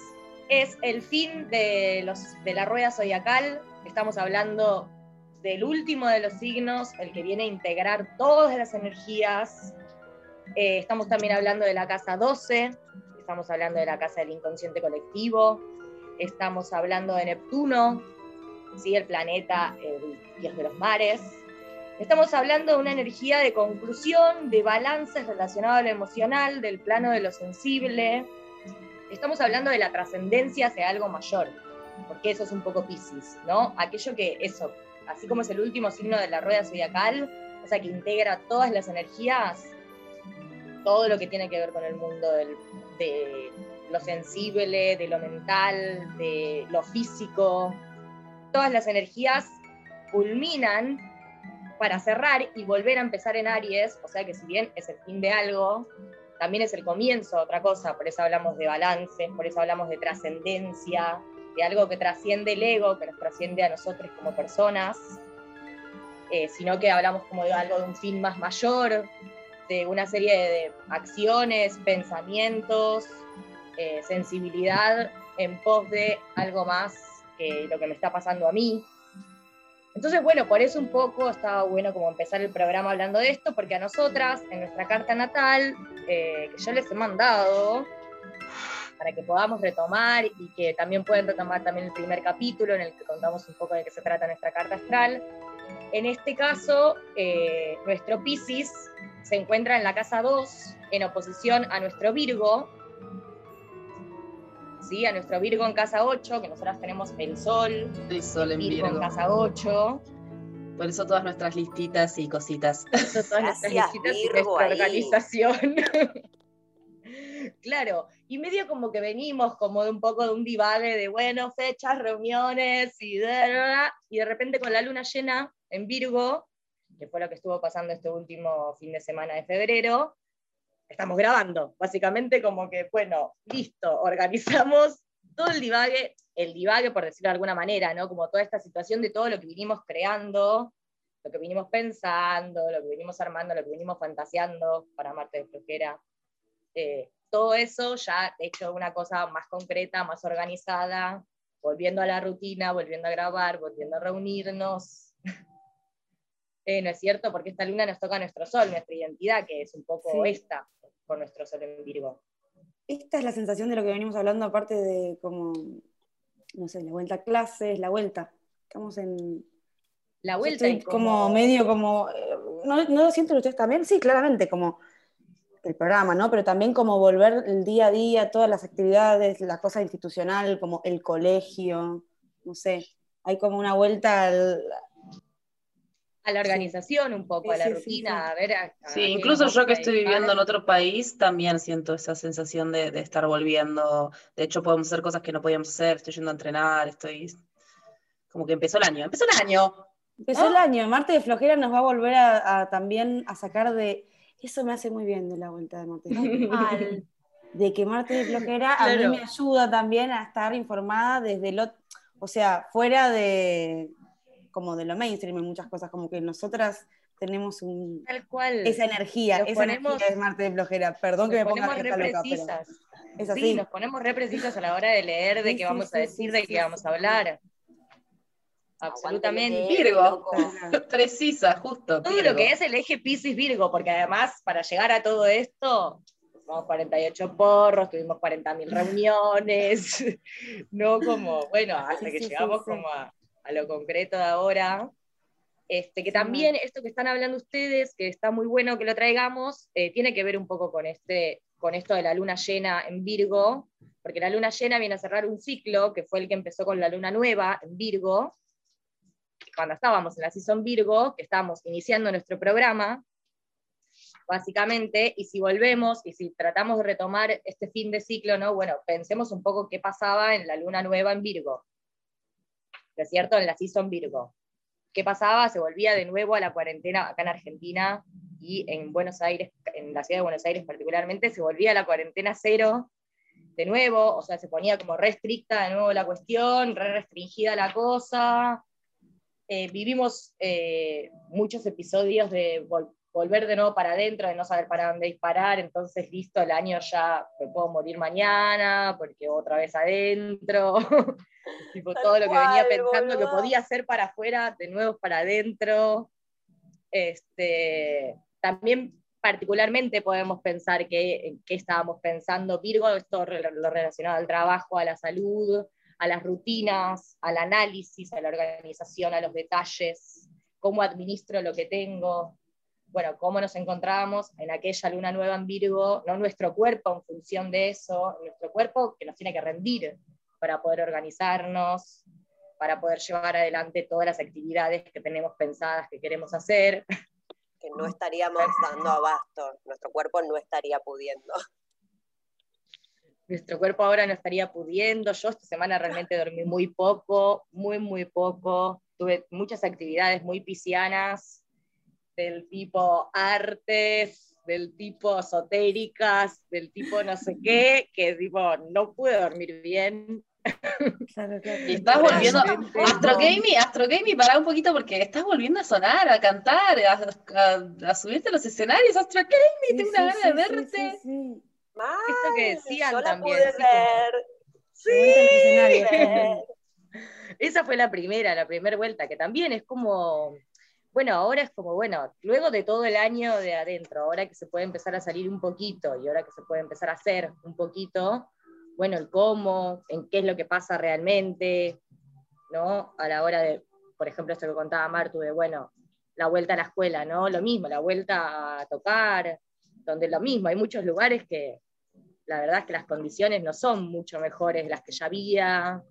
es el fin de, la rueda zodiacal. Estamos hablando del último de los signos, el que viene a integrar todas las energías. Eh, estamos también hablando de la casa 12, estamos hablando de la casa del inconsciente colectivo, estamos hablando de Neptuno, ¿sí? el planeta el dios de los mares. Estamos hablando de una energía de conclusión, de balances relacionado a lo emocional, del plano de lo sensible. Estamos hablando de la trascendencia hacia algo mayor, porque eso es un poco Pisces, ¿no? Aquello que, eso, así como es el último signo de la rueda zodiacal, o sea, que integra todas las energías, todo lo que tiene que ver con el mundo del- de lo sensible, de lo mental, de lo físico. Todas las energías culminan para cerrar y volver a empezar en Aries, o sea que si bien es el fin de algo, también es el comienzo de otra cosa, por eso hablamos de balance, por eso hablamos de trascendencia, de algo que trasciende el ego, que nos trasciende a nosotros como personas, eh, sino que hablamos como de algo de un fin más mayor, de una serie de acciones, pensamientos, eh, sensibilidad en pos de algo más que lo que me está pasando a mí. Entonces, bueno, por eso un poco estaba bueno como empezar el programa hablando de esto, porque a nosotras, en nuestra carta natal, eh, que yo les he mandado, para que podamos retomar y que también pueden retomar también el primer capítulo en el que contamos un poco de qué se trata nuestra carta astral. En este caso, eh, nuestro Piscis se encuentra en la casa 2, en oposición a nuestro Virgo, ¿sí? a nuestro Virgo en casa 8, que nosotras tenemos el Sol, El sol en Virgo en Virgo. casa 8. Por eso todas nuestras listitas y cositas. Eso, todas nuestras visitas y nuestra ahí. organización. (laughs) claro, y medio como que venimos como de un poco de un divague de, bueno, fechas, reuniones y de, y de repente con la luna llena en Virgo, que fue lo que estuvo pasando este último fin de semana de febrero, estamos grabando. Básicamente como que, bueno, listo, organizamos todo el divague, el divague por decirlo de alguna manera, ¿no? Como toda esta situación de todo lo que vinimos creando, lo que vinimos pensando, lo que vinimos armando, lo que vinimos fantaseando para Marte de Flojera. Eh, todo eso ya hecho una cosa más concreta, más organizada, volviendo a la rutina, volviendo a grabar, volviendo a reunirnos. Eh, ¿No es cierto? Porque esta luna nos toca nuestro sol, nuestra identidad, que es un poco Sí. esta, con nuestro sol en Virgo. Esta es la sensación de lo que venimos hablando, aparte de como, no sé, la vuelta a clases, la vuelta. Estamos en. La vuelta estoy como... medio como. eh, ¿No, ¿No lo sienten ustedes también? Sí, claramente, como el programa, ¿no? Pero también como volver el día a día, todas las actividades, la cosa institucional, como el colegio, no sé. Hay como una vuelta al. A la organización un poco, a la sí, rutina, sí. a ver... a- Sí, incluso yo que estoy viviendo en otro país también siento esa sensación de, de estar volviendo. De hecho, podemos hacer cosas que no podíamos hacer. Estoy yendo a entrenar, estoy. Como que empezó el año. ¡Empezó el año! Empezó ¿Ah? el año, Marte de Flojera nos va a volver a, a también a sacar de. Eso me hace muy bien de la vuelta de Marte de (laughs) que Marte de Flojera a mí me ayuda también a estar informada desde lo, o sea, fuera de como de lo mainstream en muchas cosas, como que nosotras tenemos un, Tal cual. esa energía, Nos esa ponemos- energía es Marte de Flojera. Perdón que me ponga re loca, pero precisas. es Sí, nos ponemos re precisas a la hora de leer, de Sí, qué sí, vamos sí, a sí, decir, de sí, qué sí, vamos sí. a hablar. Absolutamente. Virgo. loco. (laughs) Precisa, justo. Todo Virgo. lo que es el eje Piscis Virgo, porque además para llegar a todo esto, tuvimos 48 porros, tuvimos 40.000 reuniones, (laughs) no como, bueno, hasta Sí, que llegamos sí. como a, a lo concreto de ahora. Este, que también esto que están hablando ustedes, que está muy bueno que lo traigamos, eh, tiene que ver un poco con, este, con esto de la luna llena en Virgo, porque la luna llena viene a cerrar un ciclo, que fue el que empezó con la luna nueva en Virgo, cuando estábamos en la Season Virgo, que estábamos iniciando nuestro programa, básicamente, y si volvemos y si tratamos de retomar este fin de ciclo, ¿no? Bueno, pensemos un poco qué pasaba en la luna nueva en Virgo, ¿no cierto? En la Season Virgo. ¿Qué pasaba? Se volvía de nuevo a la cuarentena acá en Argentina y en Buenos Aires, en la ciudad de Buenos Aires particularmente, se volvía a la cuarentena cero de nuevo, o sea, se ponía como restricta de nuevo la cuestión, re restringida la cosa. Eh, vivimos eh, muchos episodios de volver de nuevo para adentro, de no saber para dónde disparar, entonces listo, el año ya me puedo morir mañana, porque otra vez adentro, (laughs) tipo, todo lo que venía pensando que podía hacer para afuera, de nuevo para adentro. Este, también particularmente podemos pensar que, en qué estábamos pensando. Virgo, esto lo relacionado al trabajo, a la salud, a las rutinas, al análisis, a la organización, a los detalles, cómo administro lo que tengo, bueno, cómo nos encontrábamos en aquella luna nueva en Virgo, no nuestro cuerpo en función de eso, nuestro cuerpo que nos tiene que rendir para poder organizarnos, para poder llevar adelante todas las actividades que tenemos pensadas que queremos hacer. Que no estaríamos dando abasto, nuestro cuerpo no estaría pudiendo. Nuestro cuerpo ahora no estaría pudiendo. Yo esta semana realmente dormí muy poco, muy, muy poco. Tuve muchas actividades muy piscianas, del tipo artes, del tipo esotéricas, del tipo no sé qué, que tipo no pude dormir bien. Y estás volviendo, Astro Gaming, Astro Gaming, para un poquito porque estás volviendo a sonar, a cantar, a, subirte a los escenarios, Astro Gaming, tengo una gana de verte. Esto que decían yo también. Pude ver. Sí. (laughs) Esa fue la primera, la primera vuelta, que también es como bueno, ahora es como, bueno, luego de todo el año de adentro, ahora que se puede empezar a salir un poquito y ahora que se puede empezar a hacer un poquito, bueno, el cómo, en qué es lo que pasa realmente, ¿no? A la hora de, por ejemplo, esto que contaba Martu, de, bueno, la vuelta a la escuela, ¿no? Lo mismo, la vuelta a tocar, donde lo mismo, hay muchos lugares que la verdad es que las condiciones no son mucho mejores de las que ya había.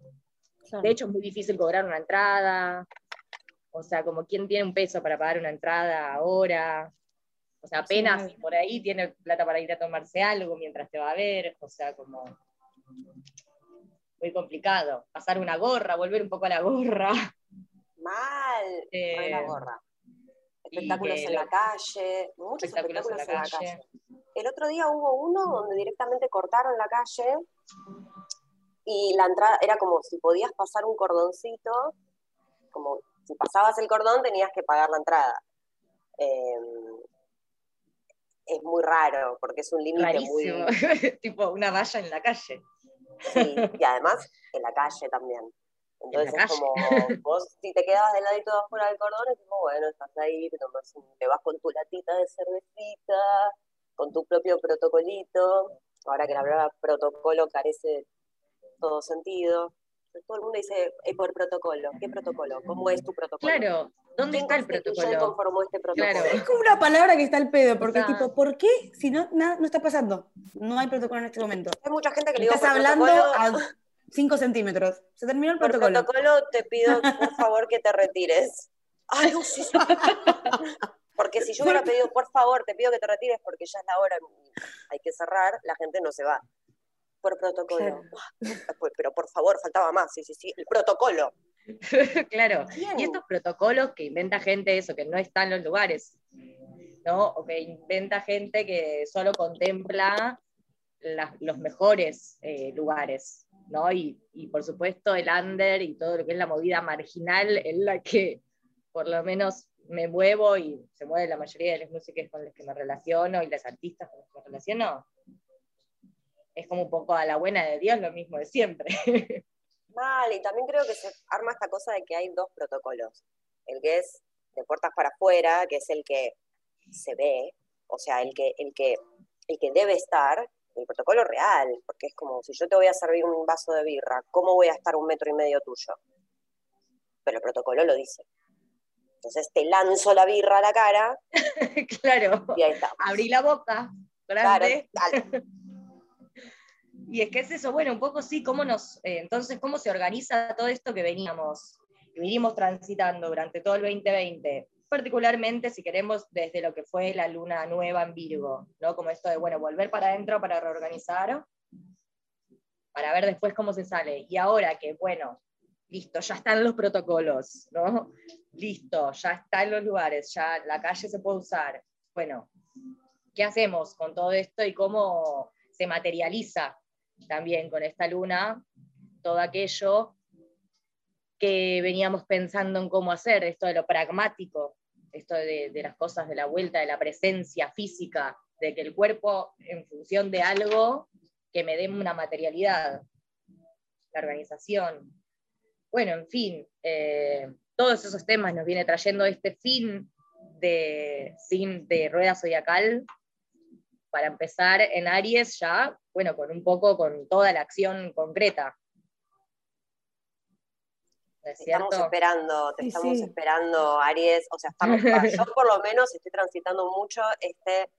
De hecho, es muy difícil cobrar una entrada. O sea, como quién tiene un peso para pagar una entrada ahora. O sea, apenas por ahí tiene plata para ir a tomarse algo mientras te va a ver. O sea, como muy complicado. Pasar una gorra, volver un poco a la gorra. Mal, eh, la gorra. Espectáculos en la calle, muchos espectáculos, en, la, calle. El otro día hubo uno donde directamente cortaron la calle y la entrada era como si podías pasar un cordoncito, como si pasabas el cordón tenías que pagar la entrada. Em, es muy raro, porque es un límite muy... (laughs) tipo una valla en la calle. Sí, y además en la calle también. Entonces es como, (laughs) vos si te quedas del ladito de afuera del cordón, es como, bueno, estás ahí, te, te vas con tu latita de cervecita, con tu propio protocolito. Ahora que la palabra protocolo carece todo sentido todo el mundo dice eh, por protocolo. ¿Qué protocolo? ¿Cómo es tu protocolo? Claro, ¿dónde está el protocolo? conformó este protocolo? Es como una palabra que está al pedo, porque tipo, ¿por qué si no, nada, no está pasando? No hay protocolo en este momento. Hay mucha gente que le digo Estás hablando a 5 centímetros. Se terminó el protocolo. Por protocolo te pido, por favor, que te retires. Ay, no, sí. Porque si yo hubiera pedido, por favor, te pido que te retires porque ya es la hora, hay que cerrar, la gente no se va por protocolo. Pues, pero por favor, faltaba más, sí, sí, sí, el protocolo. (laughs) claro, y estos protocolos que inventa gente eso, que no está en los lugares, ¿no? O que inventa gente que solo contempla los mejores eh, lugares, ¿no? Y, y, por supuesto el under y todo lo que es la movida marginal es la que por lo menos me muevo y se mueve la mayoría de las músicas con las que me relaciono y las artistas con las que me relaciono, es como un poco a la buena de Dios lo mismo de siempre. (laughs) Mal, y también creo que se arma esta cosa de que hay dos protocolos. El que es de puertas para afuera, que es el que se ve, o sea, el que, el que, el que debe estar, el protocolo real, porque es como si yo te voy a servir un vaso de birra, ¿cómo voy a estar un metro y medio tuyo? Pero el protocolo lo dice. Entonces te lanzo la birra a la cara. (laughs) claro. Y ahí está. Abrí la boca. Grande. Claro, y es que es eso, bueno, un poco sí, cómo nos, eh, entonces, cómo se organiza todo esto que veníamos vinimos transitando durante todo el 2020, particularmente si queremos desde lo que fue la luna nueva en Virgo, ¿no? Como esto de, bueno, volver para adentro para reorganizar, para ver después cómo se sale. Y ahora que, bueno, listo, ya están los protocolos, ¿no? Listo, ya están los lugares, ya la calle se puede usar. Bueno, ¿qué hacemos con todo esto y cómo se materializa también con esta luna todo aquello que veníamos pensando en cómo hacer, esto de lo pragmático, esto de, las cosas de la vuelta, de la presencia física, de que el cuerpo, en función de algo, que me dé una materialidad, la organización. Bueno, en fin, eh, todos esos temas nos viene trayendo este fin de, sin, de rueda zodiacal para empezar en Aries ya, bueno, con un poco, con toda la acción concreta. Te estamos esperando, te estamos esperando, Aries. O sea, estamos, (laughs) yo por lo menos estoy transitando mucho este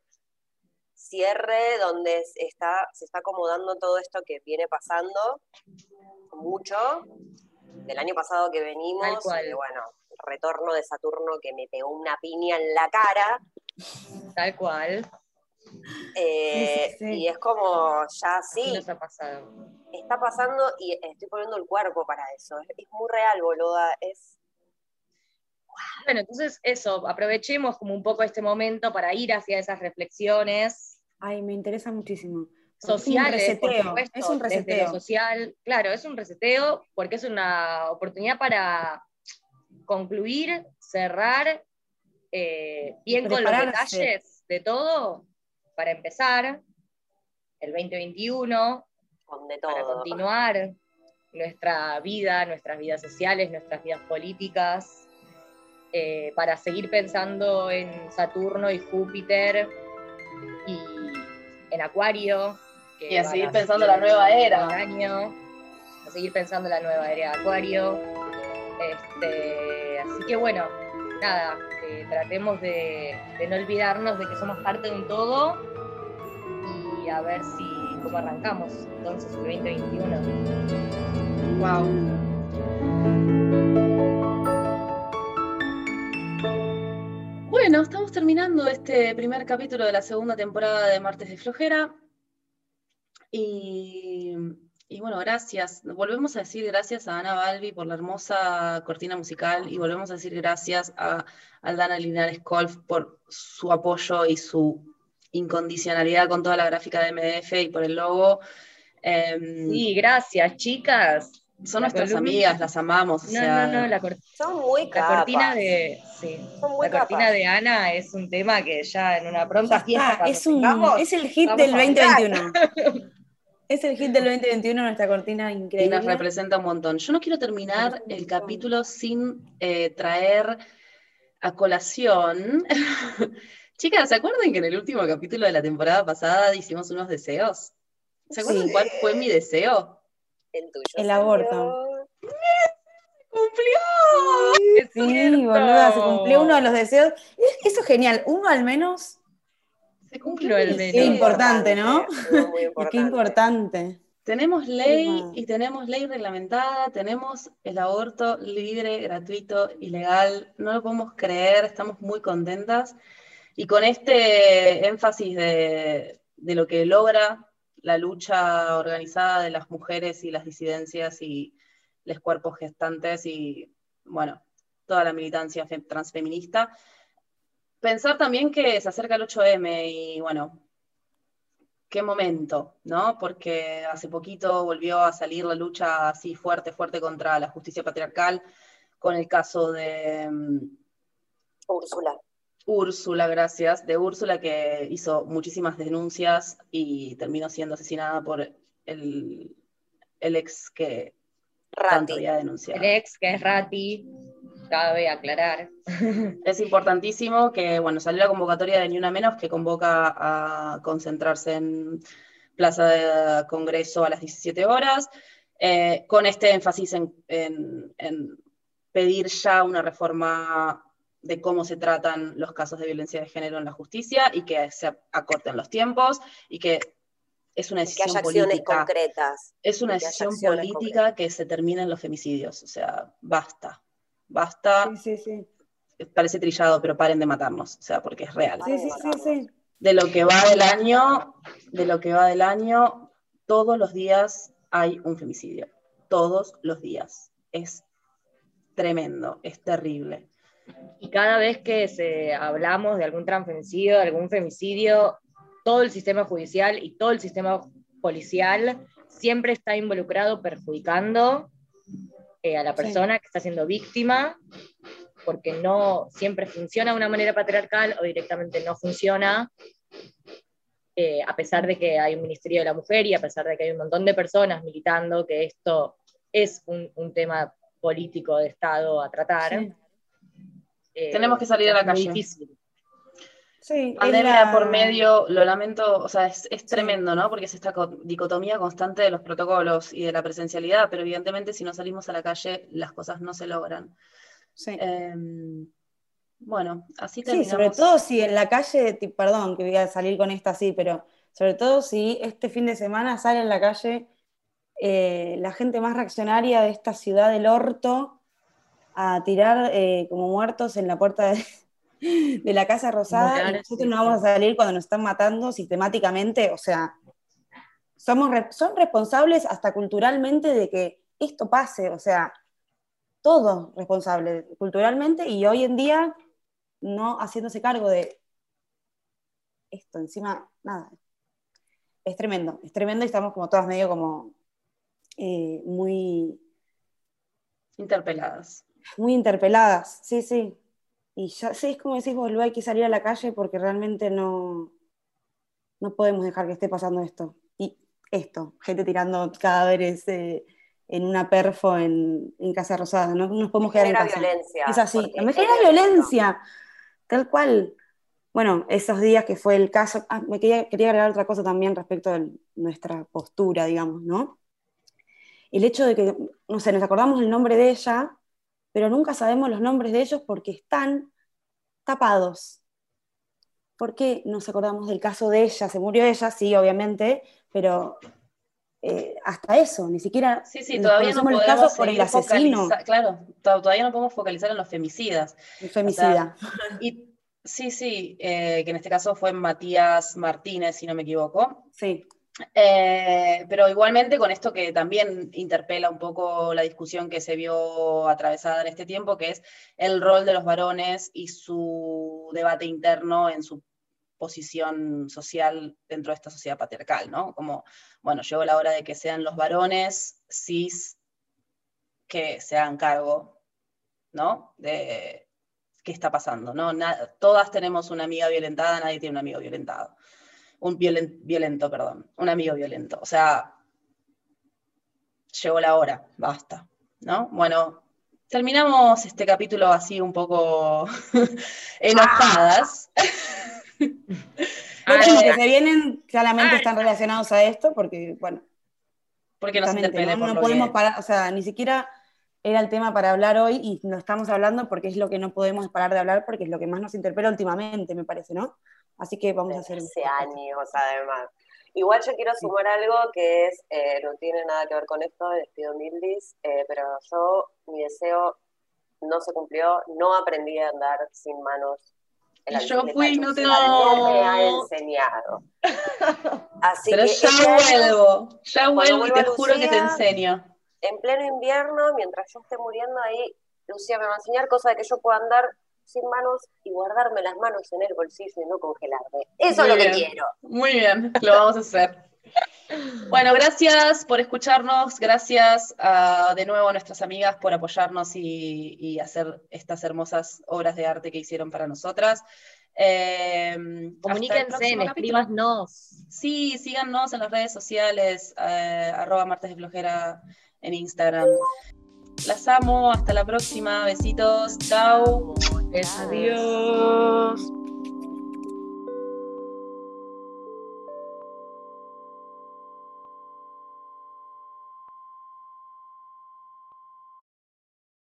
cierre donde está, se está acomodando todo esto que viene pasando, mucho, del año pasado que venimos, y bueno, retorno de Saturno que me pegó una piña en la cara. Tal cual. Eh, y es como, ya sí. Está pasando. Está pasando y estoy poniendo el cuerpo para eso. Es, muy real, boluda. Es. Bueno, entonces eso, aprovechemos como un poco este momento para ir hacia esas reflexiones. Ay, me interesa muchísimo. Sociales, es un reseteo. es un reseteo. social, claro, es un reseteo porque es una oportunidad para concluir, cerrar eh, bien con los detalles de todo para empezar el 2021, para continuar nuestra vida, nuestras vidas sociales, nuestras vidas políticas, eh, para seguir pensando en Saturno y Júpiter y en Acuario. y a seguir pensando la nueva era. Año, a seguir pensando la nueva era de Acuario. Este, así que bueno, nada, tratemos de, no olvidarnos de que somos parte de un todo y a ver si cómo arrancamos entonces el 2021. Wow. Bueno, estamos terminando este primer capítulo de la segunda temporada de Martes de Flojera. Y y bueno, gracias. Volvemos a decir gracias a Ana Balbi por la hermosa cortina musical y volvemos a decir gracias a Aldana Linares Colf por su apoyo y su incondicionalidad con toda la gráfica de MDF y por el logo. Em, sí, gracias, chicas. Son nuestras amigas, las amamos. no, no, no, la, Son muy la cortina de sí, la cortina de Ana es un tema que ya en una pronta fiesta. es, un, es el hit del 2021. (laughs) Es el hit del 2021, nuestra cortina increíble. Y nos representa un montón. Yo no quiero terminar el capítulo sin eh, traer a colación. (laughs) Chicas, ¿se acuerdan que en el último capítulo de la temporada pasada hicimos unos deseos? ¿Se acuerdan cuál fue mi deseo? El tuyo. El aborto. ¡Cumplió! Sí, boluda, se cumplió uno de los deseos. Eso es genial. Uno al menos el Qué importante, ¿no? Qué importante. Tenemos ley y tenemos ley reglamentada, tenemos el aborto libre, gratuito y legal. No lo podemos creer, estamos muy contentas. Y con este énfasis de, de lo que logra la lucha organizada de las mujeres y las disidencias y los cuerpos gestantes y, bueno, toda la militancia transfeminista, pensar también que se acerca el 8M y bueno, qué momento, ¿no? Porque hace poquito volvió a salir la lucha así fuerte, fuerte contra la justicia patriarcal con el caso de mm, Úrsula. Úrsula, gracias, de Úrsula que hizo muchísimas denuncias y terminó siendo asesinada por el, ex que Rati. había denunciado. El ex que es Rati, cabe aclarar. (laughs) Es importantísimo que, bueno, salió la convocatoria de Ni Una Menos que convoca a concentrarse en Plaza de Congreso a las 17 horas, eh, con este énfasis en, pedir ya una reforma de cómo se tratan los casos de violencia de género en la justicia y que se acorten los tiempos y que es una decisión que haya política. concretas. Es una decisión política que se terminen los femicidios, o sea, basta. Basta. Sí, sí, sí. Parece trillado, pero paren de matarnos, o sea, porque es real. Sí, sí, sí, sí. De lo que va del año, de lo que va del año, todos los días hay un femicidio. Todos los días. Es tremendo, es terrible. Y cada vez que se, hablamos de algún transfemicidio, de algún femicidio, todo el sistema judicial y todo el sistema policial siempre está involucrado perjudicando eh, a la persona que está siendo víctima, porque no siempre funciona de una manera patriarcal o directamente no funciona, eh, a pesar de que hay un Ministerio de la Mujer y a pesar de que hay un montón de personas militando que esto es un, un tema político de Estado a tratar. Eh, Tenemos que salir a la calle. Difícil. Sí, Pandemia por medio, lo lamento, o sea, es, es tremendo, ¿no? Porque es esta dicotomía constante de los protocolos y de la presencialidad, pero evidentemente si no salimos a la calle, las cosas no se logran. Sí. Em, bueno, así Sí, terminamos. sobre todo si en la calle, perdón que voy a salir con esta así, pero sobre todo si este fin de semana sale en la calle eh, la gente más reaccionaria de esta ciudad del orto a tirar eh, como muertos en la puerta de, de la Casa Rosada y nosotros sí, no vamos a salir cuando nos están matando sistemáticamente, o sea, somos re- son responsables hasta culturalmente de que esto pase, o sea, todos responsables culturalmente y hoy en día no haciéndose cargo de esto, encima, nada. Es tremendo, es tremendo y estamos como todas medio como eh, muy, Interpeladas. muy interpeladas, sí, sí. Y ya, sí, es como decís vos, Lu, hay que salir a la calle porque realmente no, no podemos dejar que esté pasando esto. Y esto, gente tirando cadáveres eh, en una perfo en, en Casa Rosada, no nos podemos quedar en casa. violencia. Es así, me genera violencia, tal cual. Bueno, esos días que fue el caso, ah, me quería, quería agregar otra cosa también respecto de nuestra postura, digamos, ¿no? El hecho de que, no sé, nos acordamos el nombre de ella, pero nunca sabemos los nombres de ellos porque están tapados. ¿Por qué nos acordamos del caso de ella? Se murió ella, sí, obviamente, pero eh, hasta eso, ni siquiera Sí, sí, todavía no los podemos casos por el asesino, Claro, to- todavía no podemos focalizar en los femicidas. el femicida. Y sí, sí, eh, que en este caso fue Matías Martínez, si no me equivoco. Sí, Eh, pero igualmente con esto que también interpela un poco la discusión que se vio atravesada en este tiempo, que es el rol de los varones y su debate interno en su posición social dentro de esta sociedad patriarcal, ¿no? Como, bueno, llegó la hora de que sean los varones cis que se hagan cargo, ¿no? De qué está pasando, ¿no? Todas tenemos una amiga violentada, nadie tiene un amigo violentado un violen- violento, perdón, un amigo violento. O sea, llegó la hora, basta, ¿no? Bueno, terminamos este capítulo así un poco (laughs) enojadas. (laughs) Los que se vienen claramente Ah, están relacionados a esto, porque, bueno, porque nos justamente, interpele ¿no? No podemos parar, o sea, ni siquiera era el tema para hablar hoy y lo estamos hablando porque es lo que no podemos parar de hablar porque es lo que más nos interpela últimamente, me parece, ¿no? Así que vamos a hacer Hace años, además. Igual yo quiero sumar algo que es, eh, no tiene nada que ver con esto, les pido mildis, eh, pero yo, mi deseo no se cumplió, no aprendí a andar sin manos. en la Y yo fui, no te- no me ha enseñado. (laughs) Así Pero que ya este vuelvo, ya vuelvo y te juro que te Lucía, enseño. en pleno invierno, mientras yo esté muriendo ahí, Lucía me va a enseñar cosas de que yo pueda andar sin manos y guardarme las manos en el bolsillo y no congelarme. Eso Muy es lo que quiero. Muy bien, lo vamos a hacer. Bueno, gracias por escucharnos, gracias a, de nuevo a nuestras amigas por apoyarnos y, y hacer estas hermosas obras de arte que hicieron para nosotras. Eh, Comuníquense, escríbanos. Sí, síganos en las redes sociales, eh, arroba martes de flojera en Instagram. Las amo. Hasta la próxima. Besitos. Chao. Adiós.